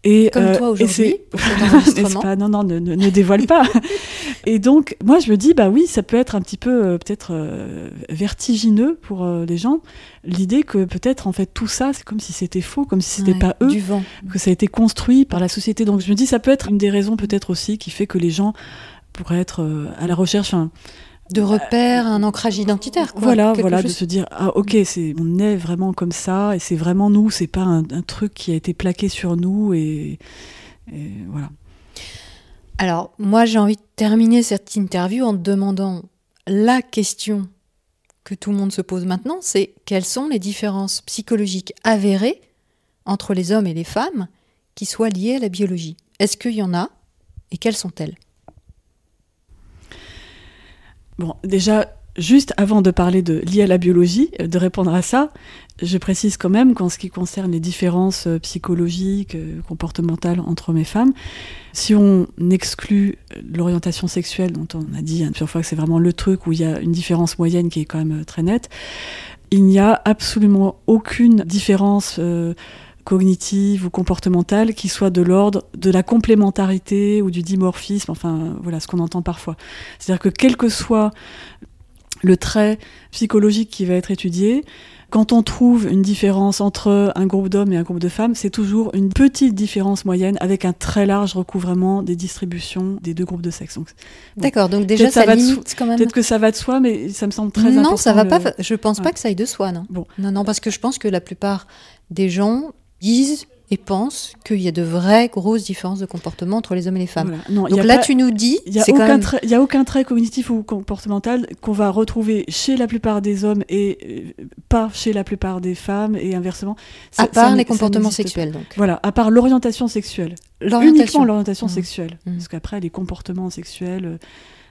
Et, Comme euh, toi aujourd'hui, [laughs] N'est-ce pas? Non, non, ne, ne- ne dévoile pas. [laughs] et donc, moi, je me dis, bah oui, ça peut être un petit peu, euh, peut-être euh, vertigineux pour euh, les gens, l'idée que peut-être, en fait, tout ça, c'est comme si c'était faux, comme si c'était Ouais, pas eux, Du vent. que ça a été construit par la société. Donc, je me dis, ça peut être une des raisons, peut-être aussi, qui fait que les gens pourraient être à la recherche. De repères, un ancrage identitaire. Quoi. voilà, voilà, de se dire ah ok, c'est on est vraiment comme ça et c'est vraiment nous, c'est pas un, un truc qui a été plaqué sur nous et, et voilà. Alors, moi, j'ai envie de terminer cette interview en te demandant la question que tout le monde se pose maintenant, c'est quelles sont les différences psychologiques avérées entre les hommes et les femmes qui soient liées à la biologie? Est-ce qu'il y en a et quelles sont-elles? Bon, déjà, juste avant de parler de lié à la biologie, euh, de répondre à ça, je précise quand même qu'en ce qui concerne les différences euh, psychologiques, euh, comportementales entre hommes et femmes, si on exclut l'orientation sexuelle, dont on a dit plusieurs fois que c'est vraiment le truc où il y a une différence moyenne qui est quand même euh, très nette, il n'y a absolument aucune différence cognitive ou comportementale qui soit de l'ordre de la complémentarité ou du dimorphisme, enfin voilà ce qu'on entend parfois. C'est-à-dire que quel que soit le trait psychologique qui va être étudié, quand on trouve une différence entre un groupe d'hommes et un groupe de femmes, c'est toujours une petite différence moyenne avec un très large recouvrement des distributions des deux groupes de sexe. D'accord, donc déjà, Peut-être ça ça, va de limite quand même. Peut-être que ça va de soi, mais ça me semble très important. non, ça va le- pas. Je pense Ouais. pas que ça aille de soi, non. Bon. Non, non, parce que je pense que la plupart des gens disent et pensent qu'il y a de vraies grosses différences de comportement entre les hommes et les femmes. Voilà. Non, Donc là, pas- tu nous dis, Il n'y a, même a aucun trait cognitif ou comportemental qu'on va retrouver chez la plupart des hommes et euh, pas chez la plupart des femmes et inversement. Ça- à ça part n'est- les ça comportements pas. sexuels, donc. Voilà, à part l'orientation sexuelle. Uniquement L'orientation. Mhm. sexuelle. Mhm. Parce qu'après, les comportements sexuels, euh,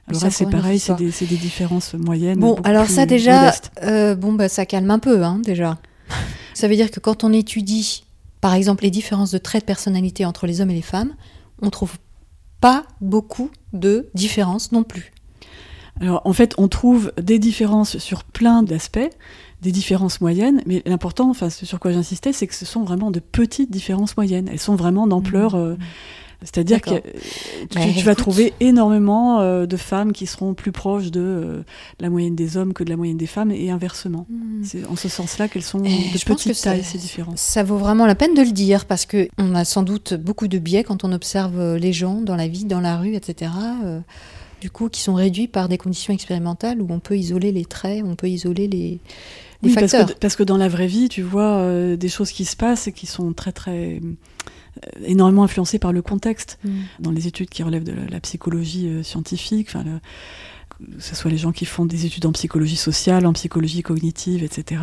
alors c'est pareil, c'est des, c'est des différences moyennes. Bon, alors ça déjà, euh, bon bah ça calme un peu, hein, déjà. [laughs] ça veut dire que quand on étudie, par exemple, les différences de traits de personnalité entre les hommes et les femmes, on trouve pas beaucoup de différences non plus. Alors, en fait, on trouve des différences sur plein d'aspects, des différences moyennes, mais l'important, enfin, ce sur quoi j'insistais, c'est que ce sont vraiment de petites différences moyennes. Elles sont vraiment d'ampleur. euh, C'est-à-dire que euh, tu, Bah, tu vas trouver énormément euh, de femmes qui seront plus proches de euh, la moyenne des hommes que de la moyenne des femmes, et inversement. C'est en ce sens-là qu'elles sont Et de je petite taille, ces différences. Ça vaut vraiment la peine de le dire parce que on a sans doute beaucoup de biais quand on observe les gens dans la vie, dans la rue, etc. euh, du coup, qui sont réduits par des conditions expérimentales où on peut isoler les traits, on peut isoler les, les Oui, parce facteurs. que, parce que dans la vraie vie, tu vois des choses qui se passent et qui sont très, très. Euh, énormément influencées par le contexte. Mm. dans les études qui relèvent de la, la psychologie euh, scientifique, enfin, le- que ce soit les gens qui font des études en psychologie sociale, en psychologie cognitive, etc.,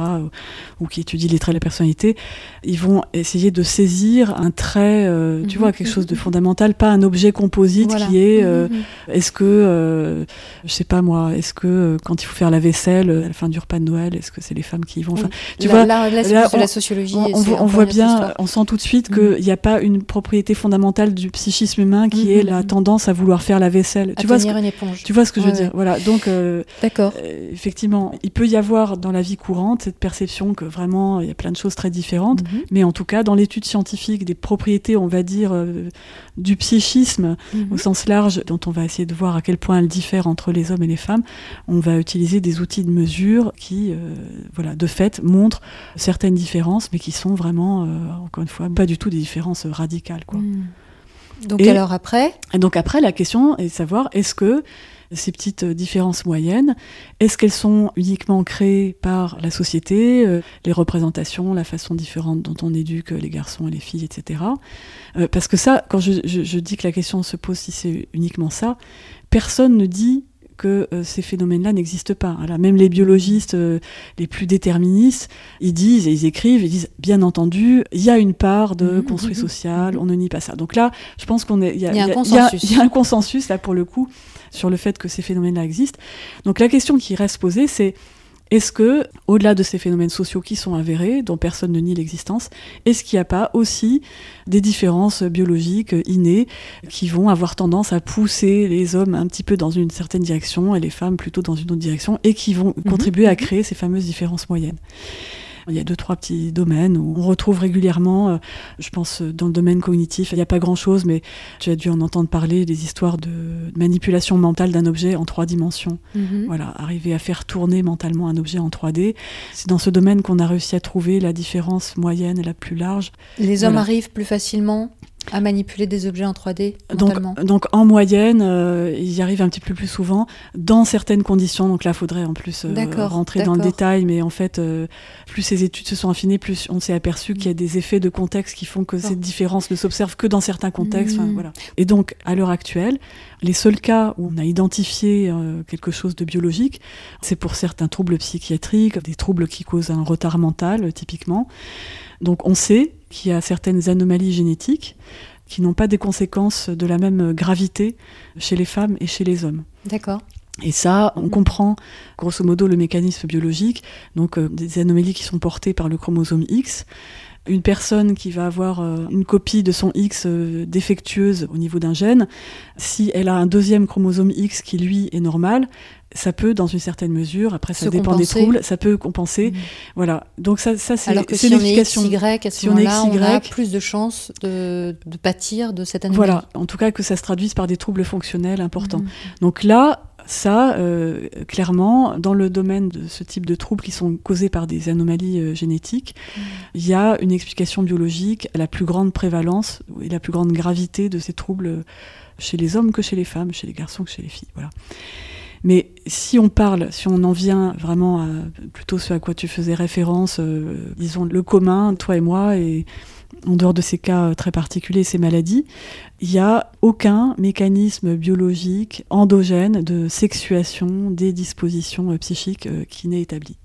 ou, ou qui étudient les traits de la personnalité, ils vont essayer de saisir un trait, euh, tu Mhm, vois, quelque chose de mhm. fondamental, pas un objet composite Voilà. qui est, euh, Mhm, est-ce que, euh, je sais pas moi, est-ce que euh, quand il faut faire la vaisselle à la fin du repas de Noël, est-ce que c'est les femmes qui y vont? Enfin, tu vois, là, là, de la sociologie. on, voit- on bien, on sent tout de suite qu'il n'y a pas une propriété fondamentale du psychisme humain qui est la tendance à vouloir faire la vaisselle. à Tu vois, que, une éponge. tu vois ce que je veux dire? ouais. Voilà, donc euh, D'accord. euh, effectivement, il peut y avoir dans la vie courante cette perception que vraiment il y a plein de choses très différentes, Mhm. mais en tout cas dans l'étude scientifique des propriétés, on va dire, euh, du psychisme Mhm. au sens large, dont on va essayer de voir à quel point elles diffèrent entre les hommes et les femmes, on va utiliser des outils de mesure qui, voilà, de fait, montrent certaines différences, mais qui sont vraiment, encore une fois, pas du tout des différences radicales. Quoi. Mhm. Donc Et- alors après, Et donc après, la question est de savoir, est-ce que ces petites euh, différences moyennes, est-ce qu'elles sont uniquement créées par la société, euh, les représentations, la façon différente dont on éduque les garçons et les filles, etc. Euh, parce que ça, quand je, je- je dis que la question se pose si c'est uniquement ça, personne ne dit que euh, ces phénomènes-là n'existent pas. Voilà, même les biologistes euh, les plus déterministes, ils disent et ils écrivent, ils disent, bien entendu, il y a une part de Mhm, construit mhm, social, on ne nie pas ça. Donc là, je pense qu'on est, il y a un consensus là pour le coup sur le fait que ces phénomènes-là existent. Donc la question qui reste posée, c'est est-ce que, au-delà de ces phénomènes sociaux qui sont avérés, dont personne ne nie l'existence, est-ce qu'il n'y a pas aussi des différences biologiques innées qui vont avoir tendance à pousser les hommes un petit peu dans une certaine direction et les femmes plutôt dans une autre direction et qui vont contribuer à créer ces fameuses différences moyennes? Il y a deux, trois petits domaines où on retrouve régulièrement, euh, je pense, euh, dans le domaine cognitif, il n'y a pas grand-chose, mais tu as dû en entendre parler, des histoires de manipulation mentale d'un objet en trois dimensions. Mhm. Voilà, arriver à faire tourner mentalement un objet en 3D. C'est dans ce domaine qu'on a réussi à trouver la différence moyenne et la plus large. les hommes Voilà. arrivent plus facilement à manipuler des objets en 3D mentalement. Donc, donc en moyenne, euh, ils y arrivent un petit peu plus souvent dans certaines conditions. Donc là, il faudrait en plus euh, rentrer dans le détail, mais en fait, euh, plus ces études se sont affinées, plus on s'est aperçu qu'il y a des effets de contexte qui font que cette différence ne s'observe que dans certains contextes. Enfin, Mm. voilà. Et donc, à l'heure actuelle, les seuls cas où on a identifié euh, quelque chose de biologique, c'est pour certains troubles psychiatriques, des troubles qui causent un retard mental, typiquement. Donc, on sait qu'il y a certaines anomalies génétiques qui n'ont pas des conséquences de la même gravité chez les femmes et chez les hommes. D'accord. Et ça, on Mhm. comprend grosso modo le mécanisme biologique, donc euh, des anomalies qui sont portées par le chromosome X. Une personne qui va avoir euh, une copie de son X euh, défectueuse au niveau d'un gène, si elle a un deuxième chromosome X qui lui est normal, ça peut, dans une certaine mesure, après ça dépend compenser. des troubles, ça peut compenser. Mhm. Voilà. Donc ça, ça c'est que c'est si on est l'explication. XY, à ce Si on a plus de chances de, de pâtir de cette anomalie. Voilà. En tout cas, que ça se traduise par des troubles fonctionnels importants. Mhm. Donc là, ça, euh, clairement, dans le domaine de ce type de troubles qui sont causés par des anomalies euh, génétiques, Mhm. il y a une explication biologique à la plus grande prévalence et la plus grande gravité de ces troubles chez les hommes que chez les femmes, chez les garçons que chez les filles. Voilà. Mais si on parle, si on en vient vraiment à plutôt ce à quoi tu faisais référence, euh, disons le commun, toi et moi, et en dehors de ces cas très particuliers, ces maladies, il n'y a aucun mécanisme biologique endogène de sexuation des dispositions euh, psychiques euh, qui n'est établi.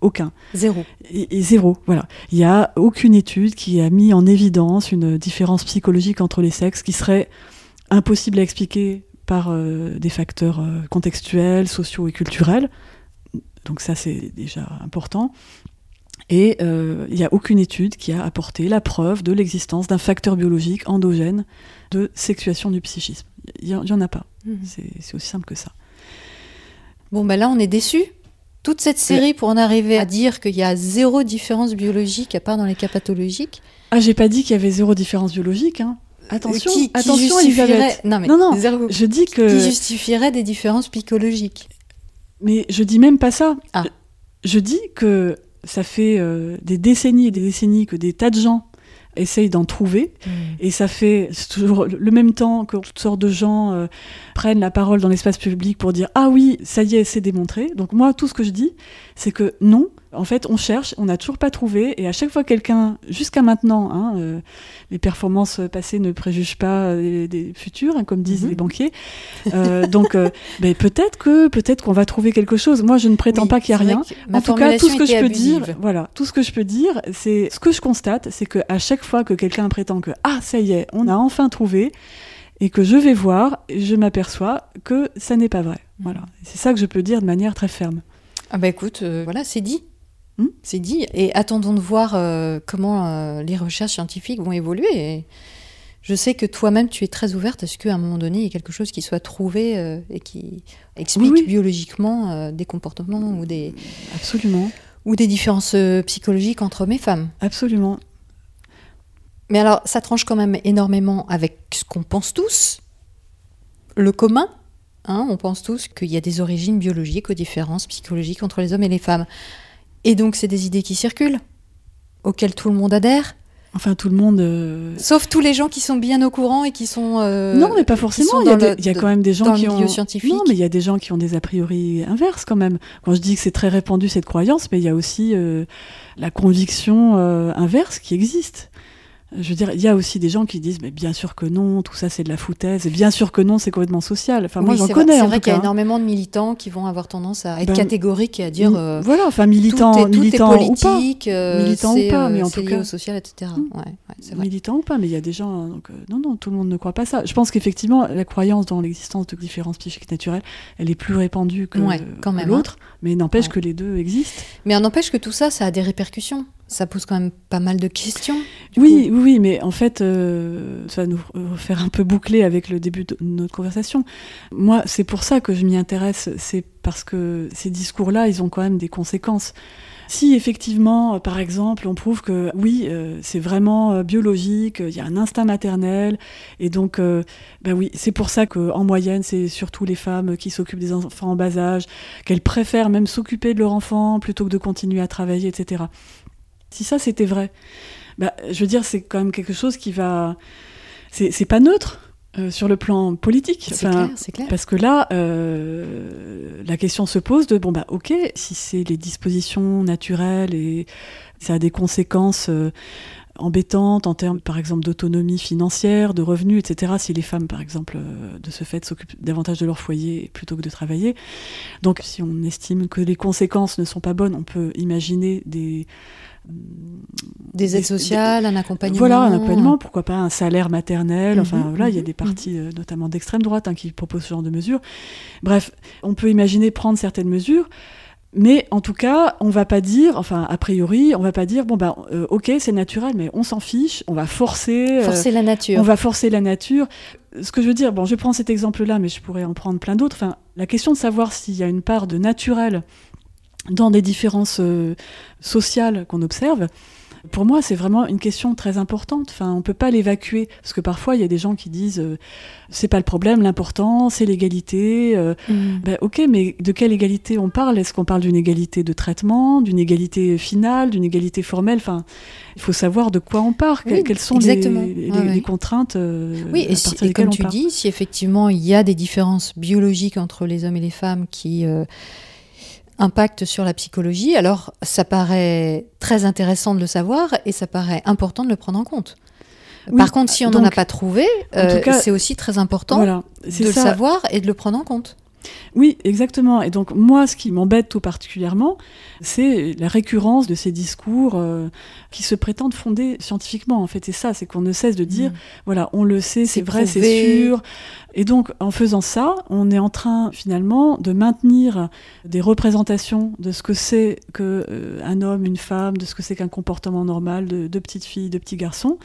Aucun. Zéro. Et, et zéro, voilà. Il n'y a aucune étude qui a mis en évidence une différence psychologique entre les sexes qui serait impossible à expliquer par euh, des facteurs euh, contextuels, sociaux et culturels. Donc ça, c'est déjà important. Et euh, il n'y a aucune étude qui a apporté la preuve de l'existence d'un facteur biologique endogène de sexuation du psychisme. Il n'y en a pas. Mhm. C'est aussi simple que ça. Bon, ben là, on est déçus. Toute cette série pour en arriver à dire qu'il y a zéro différence biologique à part dans les cas pathologiques. Ah, j'ai pas dit qu'il y avait zéro différence biologique. Hein. Attention, Euh, qui, qui attention, justifierait- Elisabeth. Non, mais Non, non, zéro- Je dis que. Qui justifierait des différences psychologiques? Mais je dis même pas ça. Ah. Je dis que ça fait euh, des décennies et des décennies que des tas de gens essayent d'en trouver. Et ça fait toujours le même temps que toutes sortes de gens euh, prennent la parole dans l'espace public pour dire Ah oui, ça y est, c'est démontré. Donc moi, tout ce que je dis, c'est que non. En fait, on cherche, on n'a toujours pas trouvé, et à chaque fois quelqu'un, jusqu'à maintenant, hein, euh, les performances passées ne préjugent pas des, des futures, hein, comme disent Mhm. les banquiers. Euh, donc, euh, [laughs] ben, peut-être que peut-être qu'on va trouver quelque chose. Moi, je ne prétends Oui, pas qu'il y a rien. En tout cas, tout ce que je peux dire, voilà, tout ce que je peux dire, c'est ce que je constate, c'est que à chaque fois que quelqu'un prétend que ah ça y est, on a enfin trouvé, et que je vais voir, je m'aperçois que ça n'est pas vrai. Voilà, c'est ça que je peux dire de manière très ferme. Ah bah écoute, euh, voilà, c'est dit. Hmm c'est dit. Et attendons de voir euh, comment euh, les recherches scientifiques vont évoluer. Et Je sais que toi-même, tu es très ouverte à ce qu'à un moment donné, il y ait quelque chose qui soit trouvé euh, et qui explique Oui, biologiquement des comportements ou des, Absolument, ou des différences psychologiques entre hommes et femmes. absolument. Mais alors, ça tranche quand même énormément avec ce qu'on pense tous, le commun. hein, on pense tous qu'il y a des origines biologiques aux différences psychologiques entre les hommes et les femmes. Et donc, c'est des idées qui circulent, auxquelles tout le monde adhère, Enfin, tout le monde. euh, sauf tous les gens qui sont bien au courant et qui sont. euh, non, mais pas forcément. Il y, a dans des- le- il y a de- quand même des gens qui ont. Non, mais il y a des gens qui ont des a priori inverses quand même. Quand je dis que c'est très répandu cette croyance, mais il y a aussi euh, la conviction inverse qui existe. Je veux dire, il y a aussi des gens qui disent, mais bien sûr que non, tout ça c'est de la foutaise, et bien sûr que non, c'est complètement social. Enfin, moi j'en connais C'est en vrai qu'il y a énormément de militants qui vont avoir tendance à être Ben, catégoriques et à dire. euh, voilà, enfin tout militant, est, tout est ou pas. euh, Militant ou pas, mais euh, en c'est tout lié cas- au social, etc. Mm. Ouais, vrai. militant ou pas, mais il y a des gens. hein, Donc, euh, non, non, tout le monde ne croit pas ça. Je pense qu'effectivement, la croyance dans l'existence de différences psychiques naturelles, elle est plus répandue que, Ouais, même, l'autre, mais n'empêche que les deux existent. Mais on n'empêche que tout ça, ça a des répercussions. Ça pose quand même pas mal de questions. Oui, coup. oui, mais en fait, euh, ça va nous faire un peu boucler avec le début de notre conversation. Moi, c'est pour ça que je m'y intéresse, c'est parce que ces discours-là, ils ont quand même des conséquences. Si effectivement, euh, par exemple, on prouve que oui, euh, c'est vraiment euh, biologique, il y a un instinct maternel, et donc, euh, ben oui, c'est pour ça que en moyenne, c'est surtout les femmes qui s'occupent des enfants en bas âge, qu'elles préfèrent même s'occuper de leur enfant plutôt que de continuer à travailler, etc. Si ça c'était vrai, bah, je veux dire, c'est quand même quelque chose qui va. C'est pas neutre euh, sur le plan politique. C'est Enfin, clair, c'est clair. Parce que là, euh, la question se pose de bon, bah, ok, si c'est les dispositions naturelles et ça a des conséquences. euh, embêtantes en termes, par exemple, d'autonomie financière, de revenus, etc. Si les femmes, par exemple, de ce fait, s'occupent davantage de leur foyer plutôt que de travailler. Donc, si on estime que les conséquences ne sont pas bonnes, on peut imaginer des, Des aides des- sociales, un accompagnement. voilà, un accompagnement, pourquoi pas un salaire maternel. Enfin, Mhm, voilà, il y a mhm, des partis, euh, notamment d'extrême droite, hein, qui proposent ce genre de mesures. Bref, on peut imaginer prendre certaines mesures. Mais en tout cas, on va pas dire, enfin, a priori, on va pas dire, bon, ben, euh, ok, c'est naturel, mais on s'en fiche, on va forcer. euh, Forcer la nature. on va forcer la nature. Ce que je veux dire, bon, je prends cet exemple-là, mais je pourrais en prendre plein d'autres. Enfin, la question de savoir s'il y a une part de naturel dans des différences euh, sociales qu'on observe, pour moi, c'est vraiment une question très importante. Enfin, on peut pas l'évacuer parce que parfois il y a des gens qui disent euh, c'est pas le problème, l'important c'est l'égalité. euh, Mm. ben, ok, mais de quelle égalité on parle? Est-ce qu'on parle d'une égalité de traitement, d'une égalité finale, d'une égalité formelle? Enfin, il faut savoir de quoi on parle, que- quelles sont les, Ouais, contraintes euh, Oui, à et, si- partir et comme on tu part. dis, si effectivement il y a des différences biologiques entre les hommes et les femmes qui impactent sur la psychologie, alors ça paraît très intéressant de le savoir et ça paraît important de le prendre en compte. Oui, Par contre, si on n'en a pas trouvé, euh, c'est aussi très important Voilà, de le ça. savoir et de le prendre en compte. Oui, exactement. Et donc moi, ce qui m'embête tout particulièrement, c'est la récurrence de ces discours euh, qui se prétendent fondés scientifiquement. En fait, c'est ça, c'est qu'on ne cesse de dire, Mm. voilà, on le sait, c'est vrai, c'est sûr. Et donc, en faisant ça, on est en train finalement de maintenir des représentations de ce que c'est que euh, homme, une femme, de ce que c'est qu'un comportement normal de, de petites filles, de petits garçons.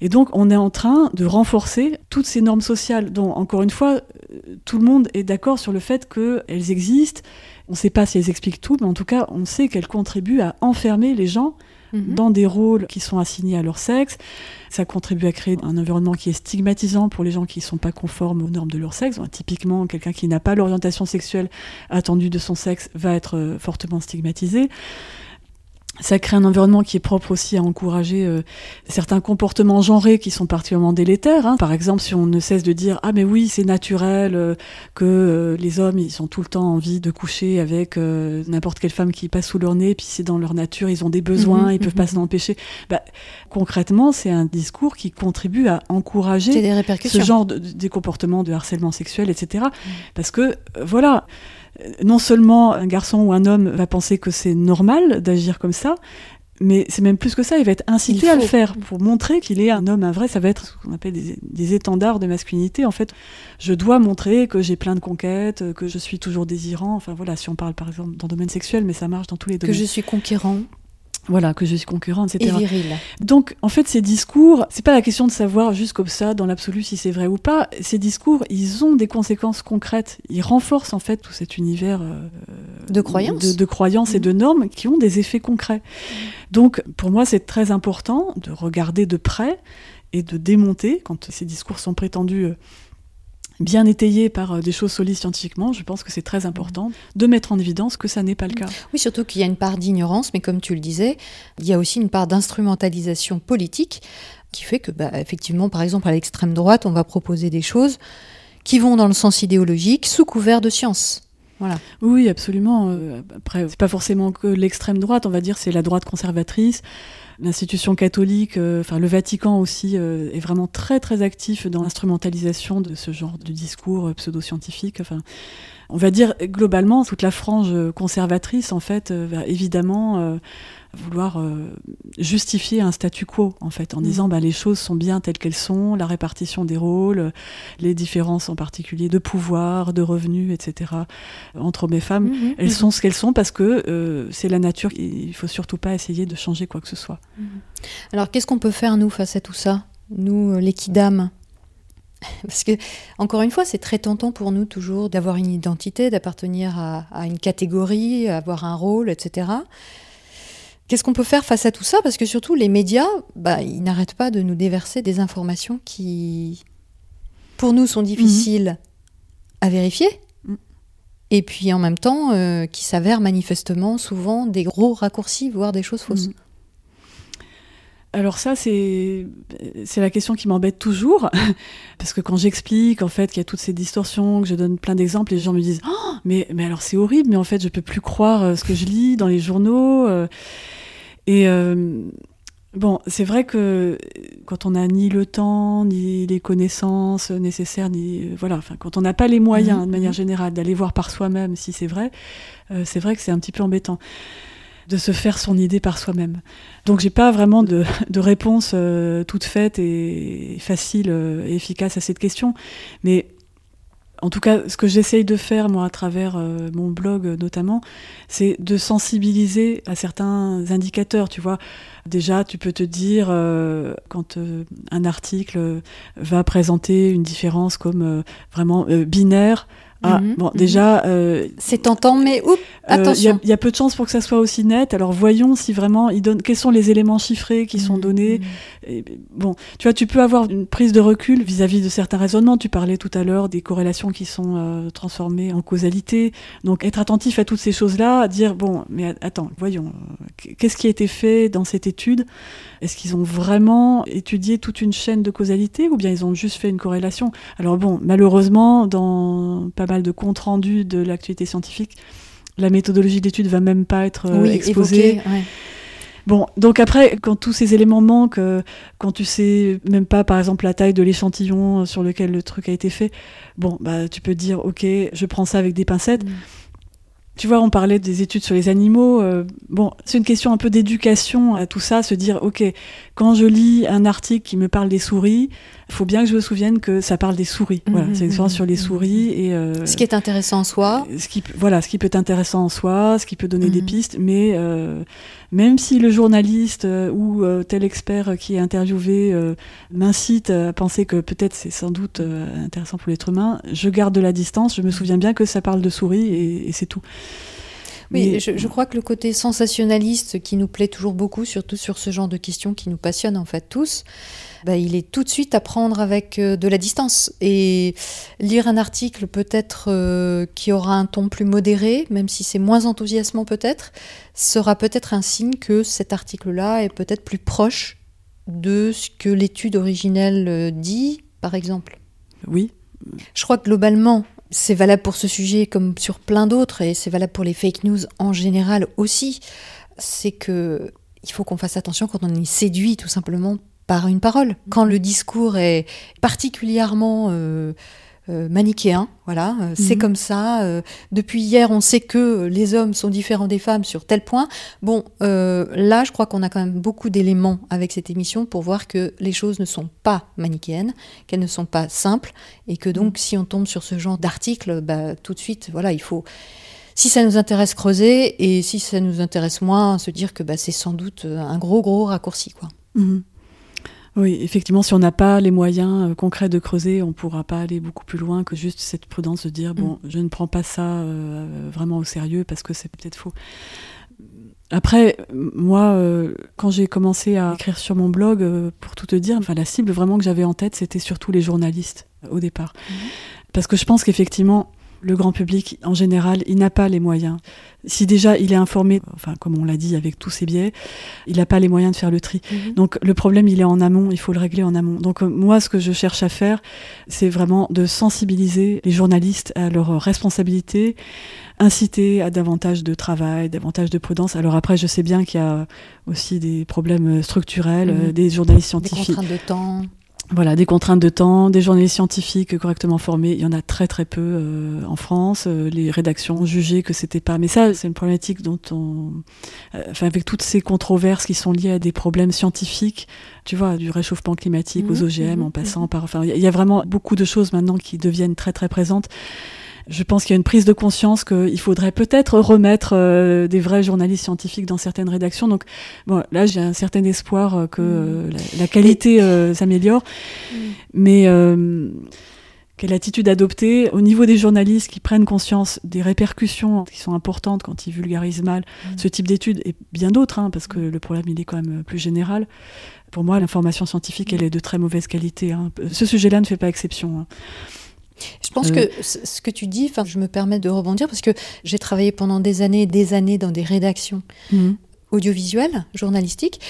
Et donc, on est en train de renforcer toutes ces normes sociales dont, encore une fois, euh, tout le monde est d'accord sur le fait qu'elles existent. On ne sait pas si elles expliquent tout, mais en tout cas, on sait qu'elles contribuent à enfermer les gens Mhm. dans des rôles qui sont assignés à leur sexe. Ça contribue à créer un environnement qui est stigmatisant pour les gens qui ne sont pas conformes aux normes de leur sexe. Typiquement, quelqu'un qui n'a pas l'orientation sexuelle attendue de son sexe va être euh, fortement stigmatisé. Ça crée un environnement qui est propre aussi à encourager euh, certains comportements genrés qui sont particulièrement délétères. hein. Par exemple, si on ne cesse de dire ah mais oui c'est naturel euh, que euh, les hommes ils ont tout le temps envie de coucher avec euh, n'importe quelle femme qui passe sous leur nez, puis c'est dans leur nature, ils ont des besoins, Mhm, ils peuvent mhm. pas s'en empêcher. Bah, concrètement, c'est un discours qui contribue à encourager des ce genre de, de- des comportements de harcèlement sexuel, etc. Mm. Parce que, euh, voilà, non seulement un garçon ou un homme va penser que c'est normal d'agir comme ça, mais c'est même plus que ça, il va être incité à le faire pour montrer qu'il est un homme, un vrai. Ça va être ce qu'on appelle des, des étendards de masculinité. En fait, je dois montrer que j'ai plein de conquêtes, que je suis toujours désirant. Enfin voilà, si on parle par exemple dans le domaine sexuel, mais ça marche dans tous les Que domaines. je suis conquérant. Voilà, que je suis concurrente, etc. Et viril. Donc, en fait, ces discours, c'est pas la question de savoir juste comme ça, dans l'absolu, si c'est vrai ou pas. Ces discours, ils ont des conséquences concrètes. Ils renforcent, en fait, tout cet univers euh, de croyances, de, croyances et de mmh. normes qui ont des effets concrets. Donc, pour moi, c'est très important de regarder de près et de démonter, quand ces discours sont prétendus euh, bien étayé par euh, des choses solides scientifiquement, je pense que c'est très important de mettre en évidence que ça n'est pas le cas. Oui, surtout qu'il y a une part d'ignorance, mais comme tu le disais, il y a aussi une part d'instrumentalisation politique qui fait que, bah, effectivement, par exemple, à l'extrême droite, on va proposer des choses qui vont dans le sens idéologique sous couvert de science. Voilà. Oui, absolument. Euh, après, c'est pas forcément que l'extrême droite, on va dire, c'est la droite conservatrice l'institution catholique, euh, enfin le Vatican aussi euh, est vraiment très très actif dans l'instrumentalisation de ce genre de discours euh, pseudo-scientifique. Enfin, on va dire globalement toute la frange conservatrice en fait va évidemment vouloir justifier un statu quo en fait en mmh. disant bah, les choses sont bien telles qu'elles sont, la répartition des rôles, les différences en particulier de pouvoir, de revenus, etc. entre hommes et femmes, mmh, mmh, elles sont ce qu'elles sont parce que c'est la nature. Il faut surtout pas essayer de changer quoi que ce soit. Alors qu'est-ce qu'on peut faire nous face à tout ça, nous euh, les kidam [laughs] parce que, encore une fois, c'est très tentant pour nous toujours d'avoir une identité, d'appartenir à, une catégorie, avoir un rôle, etc. Qu'est-ce qu'on peut faire face à tout ça? Parce que surtout, les médias, bah, ils n'arrêtent pas de nous déverser des informations qui, pour nous, sont difficiles mhm. à vérifier. Mm. Et puis, en même temps, euh, qui s'avèrent manifestement souvent des gros raccourcis, voire des choses fausses. Mm. Alors ça, c'est la question qui m'embête toujours, [laughs] parce que quand j'explique en fait qu'il y a toutes ces distorsions, que je donne plein d'exemples, les gens me disent oh, mais mais alors c'est horrible, mais en fait je peux plus croire euh, ce que je lis dans les journaux. Euh. Et euh, bon, c'est vrai que quand on n'a ni le temps, ni les connaissances nécessaires, ni voilà, enfin quand on n'a pas les moyens mmh, de manière mmh. générale d'aller voir par soi-même si c'est vrai, c'est vrai que c'est un petit peu embêtant de se faire son idée par soi-même. Donc j'ai pas vraiment de, [laughs] réponse euh, toute faite et facile euh, et efficace à cette question, mais en tout cas, ce que j'essaye de faire, moi, à travers euh, mon blog notamment, c'est de sensibiliser à certains indicateurs, tu vois. Déjà, tu peux te dire, quand un article va présenter une différence comme vraiment binaire, ah, mhm, bon, mhm. déjà. Euh, c'est tentant, mais oups, euh, attention. Il y, a peu de chances pour que ça soit aussi net. Alors voyons si vraiment ils donnent. Quels sont les éléments chiffrés qui sont mhm, donnés Et, Bon, tu vois, tu peux avoir une prise de recul vis-à-vis de certains raisonnements. Tu parlais tout à l'heure des corrélations qui sont euh, transformées en causalité. Donc être attentif à toutes ces choses-là, dire bon, mais attends, voyons, qu'est-ce qui a été fait dans cette étude? Est-ce qu'ils ont vraiment étudié toute une chaîne de causalité ou bien ils ont juste fait une corrélation? Alors bon, malheureusement, dans pas mal de comptes rendus de l'actualité scientifique, la méthodologie d'étude va même pas être euh, exposée. Bon, donc après, quand tous ces éléments manquent, euh, quand tu sais même pas, par exemple, la taille de l'échantillon sur lequel le truc a été fait, bon, bah, tu peux dire, ok, je prends ça avec des pincettes. Mm. Tu vois, on parlait des études sur les animaux. Euh, bon, c'est une question un peu d'éducation à tout ça, se dire, ok, quand je lis un article qui me parle des souris, il faut bien que je me souvienne que ça parle des souris. Voilà, mhm, c'est une mhm, sur les mhm, souris et euh, ce qui est intéressant en soi. Ce qui, voilà, ce qui peut être intéressant en soi, ce qui peut donner des pistes, mais euh, même si le journaliste euh, ou tel expert qui est interviewé m'incite à penser que peut-être c'est sans doute intéressant pour l'être humain, je garde de la distance. Je me souviens bien que ça parle de souris et, c'est tout. Oui, je, je, crois que le côté sensationnaliste qui nous plaît toujours beaucoup, surtout sur ce genre de questions qui nous passionnent en fait tous, bah, il est tout de suite à prendre avec euh, de la distance. Et lire un article peut-être euh, qui aura un ton plus modéré, même si c'est moins enthousiasmant peut-être, sera peut-être un signe que cet article-là est peut-être plus proche de ce que l'étude originelle euh, dit, par exemple. Oui. Je crois que globalement, c'est valable pour ce sujet comme sur plein d'autres, et c'est valable pour les fake news en général aussi. C'est que il faut qu'on fasse attention quand on est séduit tout simplement par une parole. Quand le discours est particulièrement euh, euh, manichéen, voilà, euh, c'est mhm. comme ça. depuis hier, on sait que les hommes sont différents des femmes sur tel point. Bon, là, je crois qu'on a quand même beaucoup d'éléments avec cette émission pour voir que les choses ne sont pas manichéennes, qu'elles ne sont pas simples, et que donc, mhm. si on tombe sur ce genre d'article, bah, tout de suite, voilà, il faut si ça nous intéresse, creuser, et si ça nous intéresse moins, se dire que bah, c'est sans doute un gros, gros raccourci. Quoi. Mhm. Oui, effectivement, si on n'a pas les moyens euh, concrets de creuser, on ne pourra pas aller beaucoup plus loin que juste cette prudence de dire, bon, mm. je ne prends pas ça euh, vraiment au sérieux parce que c'est peut-être faux. Après, moi, euh, quand j'ai commencé à écrire sur mon blog, pour tout te dire, enfin, la cible vraiment que j'avais en tête, c'était surtout les journalistes au départ. Mm. Parce que je pense qu'effectivement, le grand public, en général, il n'a pas les moyens. Si déjà il est informé, enfin comme on l'a dit avec tous ces biais, il n'a pas les moyens de faire le tri. Mhm. Donc le problème, il est en amont, il faut le régler en amont. Donc euh, moi, ce que je cherche à faire, c'est vraiment de sensibiliser les journalistes à leurs responsabilités, inciter à davantage de travail, davantage de prudence. Alors après, je sais bien qu'il y a aussi des problèmes structurels, mhm. des journalistes scientifiques. Des contraintes de temps voilà, des contraintes de temps, des journalistes scientifiques correctement formés, il y en a très très peu euh, en France. Euh, les rédactions ont jugé que c'était pas. Mais ça, c'est une problématique dont on, euh, enfin, avec toutes ces controverses qui sont liées à des problèmes scientifiques, tu vois, du réchauffement climatique aux mmh, OGM, mmh, en passant mmh. par. Enfin, il y a vraiment beaucoup de choses maintenant qui deviennent très très présentes je pense qu'il y a une prise de conscience qu'il faudrait peut-être remettre euh, des vrais journalistes scientifiques dans certaines rédactions. Donc, bon, là, j'ai un certain espoir euh, que euh, la, qualité s'améliore. Mm. Mais quelle attitude adopter au niveau des journalistes qui prennent conscience des répercussions qui sont importantes quand ils vulgarisent mal mm. ce type d'études et bien d'autres, hein, parce que le problème il est quand même plus général. Pour moi, l'information scientifique, elle est de très mauvaise qualité. Hein. Ce sujet-là ne fait pas exception. Hein. Je pense que ce que tu dis, je me permets de rebondir parce que j'ai travaillé pendant des années et des années dans des rédactions mhm. audiovisuelles, journalistiques,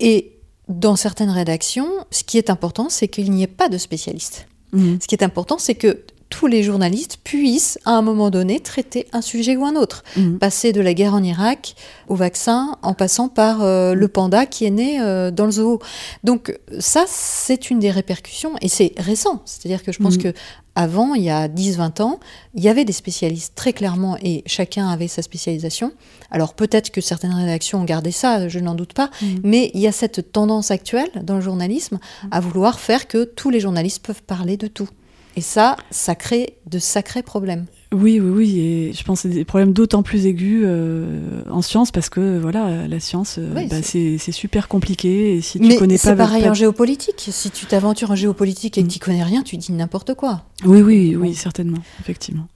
et dans certaines rédactions, ce qui est important, c'est qu'il n'y ait pas de spécialistes. Mhm. Ce qui est important, c'est que tous les journalistes puissent, à un moment donné, traiter un sujet ou un autre. Mhm. Passer de la guerre en Irak au vaccin, en passant par euh, le panda qui est né euh, dans le zoo. Donc ça, c'est une des répercussions, et c'est récent. C'est-à-dire que je pense que avant, il y a 10-20 ans, il y avait des spécialistes très clairement et chacun avait sa spécialisation. Alors peut-être que certaines rédactions ont gardé ça, je n'en doute pas, mm. mais il y a cette tendance actuelle dans le journalisme à vouloir faire que tous les journalistes peuvent parler de tout. Et ça, ça crée de sacrés problèmes. Oui, oui, oui. Et je pense que c'est des problèmes d'autant plus aigus euh, en science parce que voilà, la science, euh, bah, c'est super compliqué. Et si tu Mais connais pas, c'est pareil en géopolitique. Si tu t'aventures en géopolitique et que mm. tu connais rien, tu dis n'importe quoi. Oui, oui, oui, certainement, effectivement.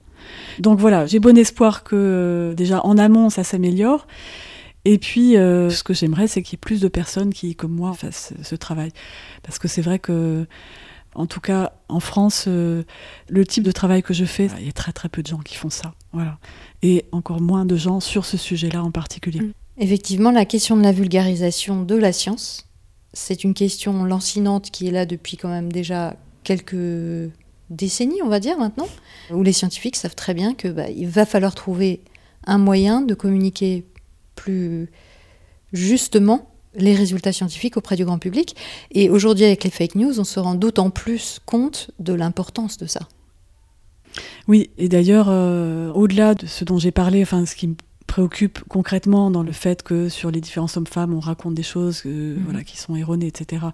Donc voilà, j'ai bon espoir que euh, déjà en amont ça s'améliore. Et puis, ce que j'aimerais, c'est qu'il y ait plus de personnes qui, comme moi, fassent ce travail. Parce que c'est vrai que en tout cas, en France, euh, le type de travail que je fais, il y a très très peu de gens qui font ça. Voilà. Et encore moins de gens sur ce sujet-là en particulier. Mm. Effectivement, la question de la vulgarisation de la science, c'est une question lancinante qui est là depuis quand même déjà quelques décennies, on va dire maintenant, où les scientifiques savent très bien que bah, il va falloir trouver un moyen de communiquer plus justement les résultats scientifiques auprès du grand public. Et aujourd'hui, avec les fake news, on se rend d'autant plus compte de l'importance de ça. Oui, et d'ailleurs, euh, au-delà de ce dont j'ai parlé, enfin, ce qui me préoccupe concrètement dans le fait que sur les différents hommes-femmes, on raconte des choses euh, mhm. voilà, qui sont erronées, etc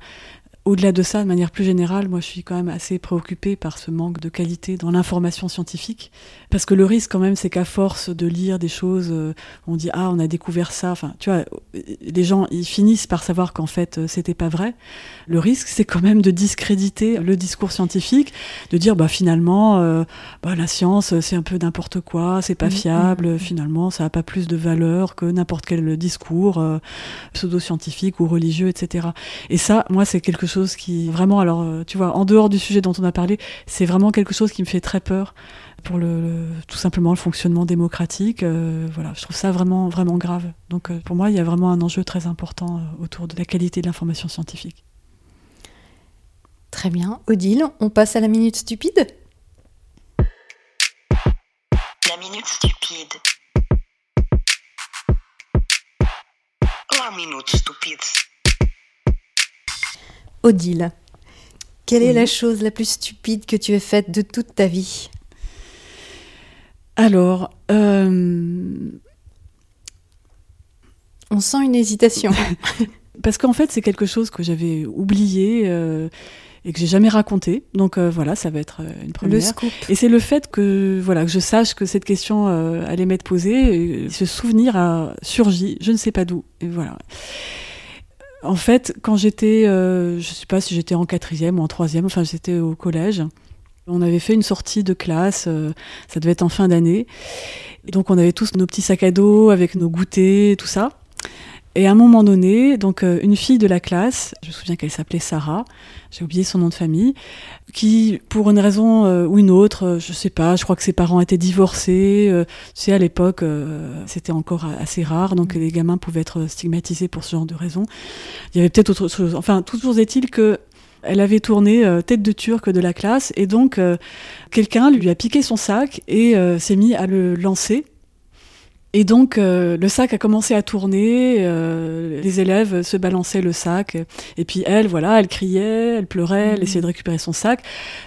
au-delà de ça, de manière plus générale, moi je suis quand même assez préoccupée par ce manque de qualité dans l'information scientifique. Parce que le risque quand même, c'est qu'à force de lire des choses, euh, on dit ah on a découvert ça. Enfin, tu vois, les gens ils finissent par savoir qu'en fait euh, c'était pas vrai. Le risque, c'est quand même de discréditer le discours scientifique, de dire bah finalement euh, bah, la science c'est un peu n'importe quoi, c'est pas mmh, fiable. Mmh, mmh. Finalement, ça a pas plus de valeur que n'importe quel discours pseudo-scientifique ou religieux, etc. Et ça, moi c'est quelque chose qui vraiment, alors euh, tu vois, en dehors du sujet dont on a parlé, c'est vraiment quelque chose qui me fait très peur pour le, tout simplement le fonctionnement démocratique. Euh, voilà, je trouve ça vraiment vraiment grave. Donc euh, pour moi, il y a vraiment un enjeu très important autour de la qualité de l'information scientifique. Très bien, Odile, on passe à la minute stupide? La minute stupide. La minute stupide. Odile, quelle est la chose la plus stupide que tu aies faite de toute ta vie? Alors, euh, on sent une hésitation. [laughs] Parce qu'en fait, c'est quelque chose que j'avais oublié. Euh, et que j'ai jamais raconté. Donc euh, voilà, ça va être une première. Le scoop. Et c'est le fait que voilà que je sache que cette question euh, allait m'être posée, et ce souvenir a surgi, je ne sais pas d'où. Et voilà. En fait, quand j'étais, euh, je sais pas si j'étais en quatrième ou en troisième, enfin j'étais au collège. On avait fait une sortie de classe, euh, ça devait être en fin d'année. Donc on avait tous nos petits sacs à dos avec nos goûters tout ça. Et à un moment donné, donc euh, une fille de la classe, je me souviens qu'elle s'appelait Sarah, j'ai oublié son nom de famille, qui, pour une raison euh, ou une autre, euh, je sais pas, je crois que ses parents étaient divorcés. tu sais, à l'époque, c'était encore assez rare, donc les gamins pouvaient être stigmatisés pour ce genre de raison. Il y avait peut-être autre chose. Enfin, toujours est-il que elle avait tourné euh, tête de turc de la classe, et donc euh, quelqu'un lui a piqué son sac et euh, s'est mis à le lancer. Et donc, euh, le sac a commencé à tourner, euh, les élèves se balançaient le sac, et puis elle, voilà, elle criait, elle pleurait, elle essayait de récupérer son sac.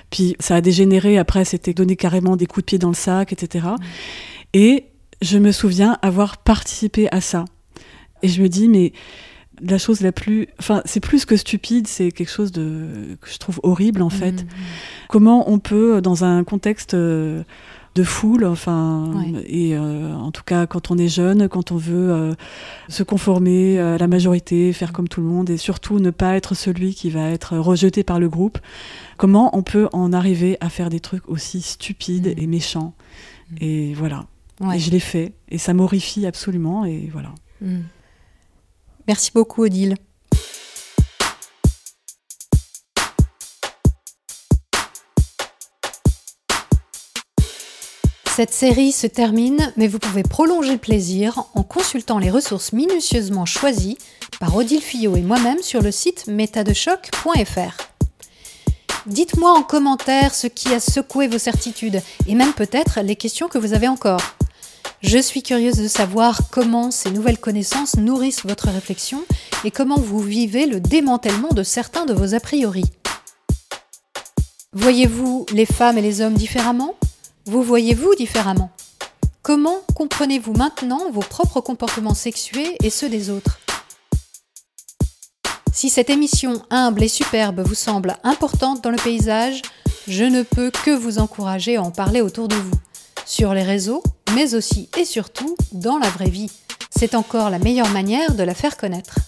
Puis ça a dégénéré, après, c'était donner carrément des coups de pied dans le sac, etc. Et je me souviens avoir participé à ça. Et je me dis, mais la chose la plus. Enfin, c'est plus que stupide, c'est quelque chose de, que je trouve horrible, en fait. Comment on peut, dans un contexte. euh, de foule, enfin, Ouais. et euh, en tout cas quand on est jeune, quand on veut euh, se conformer à la majorité, faire comme tout le monde, et surtout ne pas être celui qui va être rejeté par le groupe, comment on peut en arriver à faire des trucs aussi stupides Mm. et méchants Et voilà. Ouais. Et je l'ai fait, et ça m'horrifie absolument, et voilà. Mm. Merci beaucoup, Odile. Cette série se termine, mais vous pouvez prolonger le plaisir en consultant les ressources minutieusement choisies par Odile Fillot et moi-même sur le site métadechoc.fr. Dites-moi en commentaire ce qui a secoué vos certitudes et même peut-être les questions que vous avez encore. Je suis curieuse de savoir comment ces nouvelles connaissances nourrissent votre réflexion et comment vous vivez le démantèlement de certains de vos a priori. Voyez-vous les femmes et les hommes différemment? Vous voyez-vous différemment? Comment comprenez-vous maintenant vos propres comportements sexués et ceux des autres? Si cette émission humble et superbe vous semble importante dans le paysage, je ne peux que vous encourager à en parler autour de vous, sur les réseaux, mais aussi et surtout dans la vraie vie. C'est encore la meilleure manière de la faire connaître.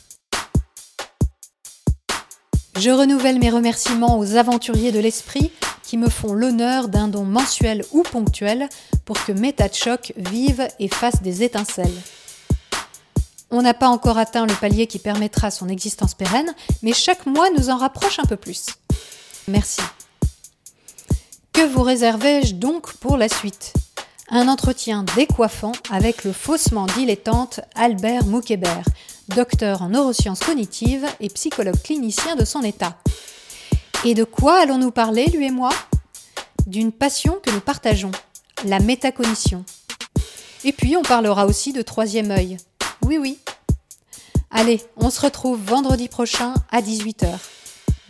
Je renouvelle mes remerciements aux aventuriers de l'esprit qui me font l'honneur d'un don mensuel ou ponctuel pour que Méta choc vive et fasse des étincelles. On n'a pas encore atteint le palier qui permettra son existence pérenne, mais chaque mois nous en rapproche un peu plus. Merci. Que vous réservais-je donc pour la suite? Un entretien décoiffant avec le faussement dilettante Albert Moukébert, docteur en neurosciences cognitives et psychologue clinicien de son état. Et de quoi allons-nous parler, lui et moi? D'une passion que nous partageons, la métacognition. Et puis on parlera aussi de troisième œil. Oui, oui. Allez, on se retrouve vendredi prochain à 18h.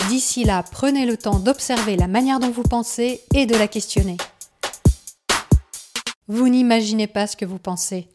D'ici là, prenez le temps d'observer la manière dont vous pensez et de la questionner. Vous n'imaginez pas ce que vous pensez.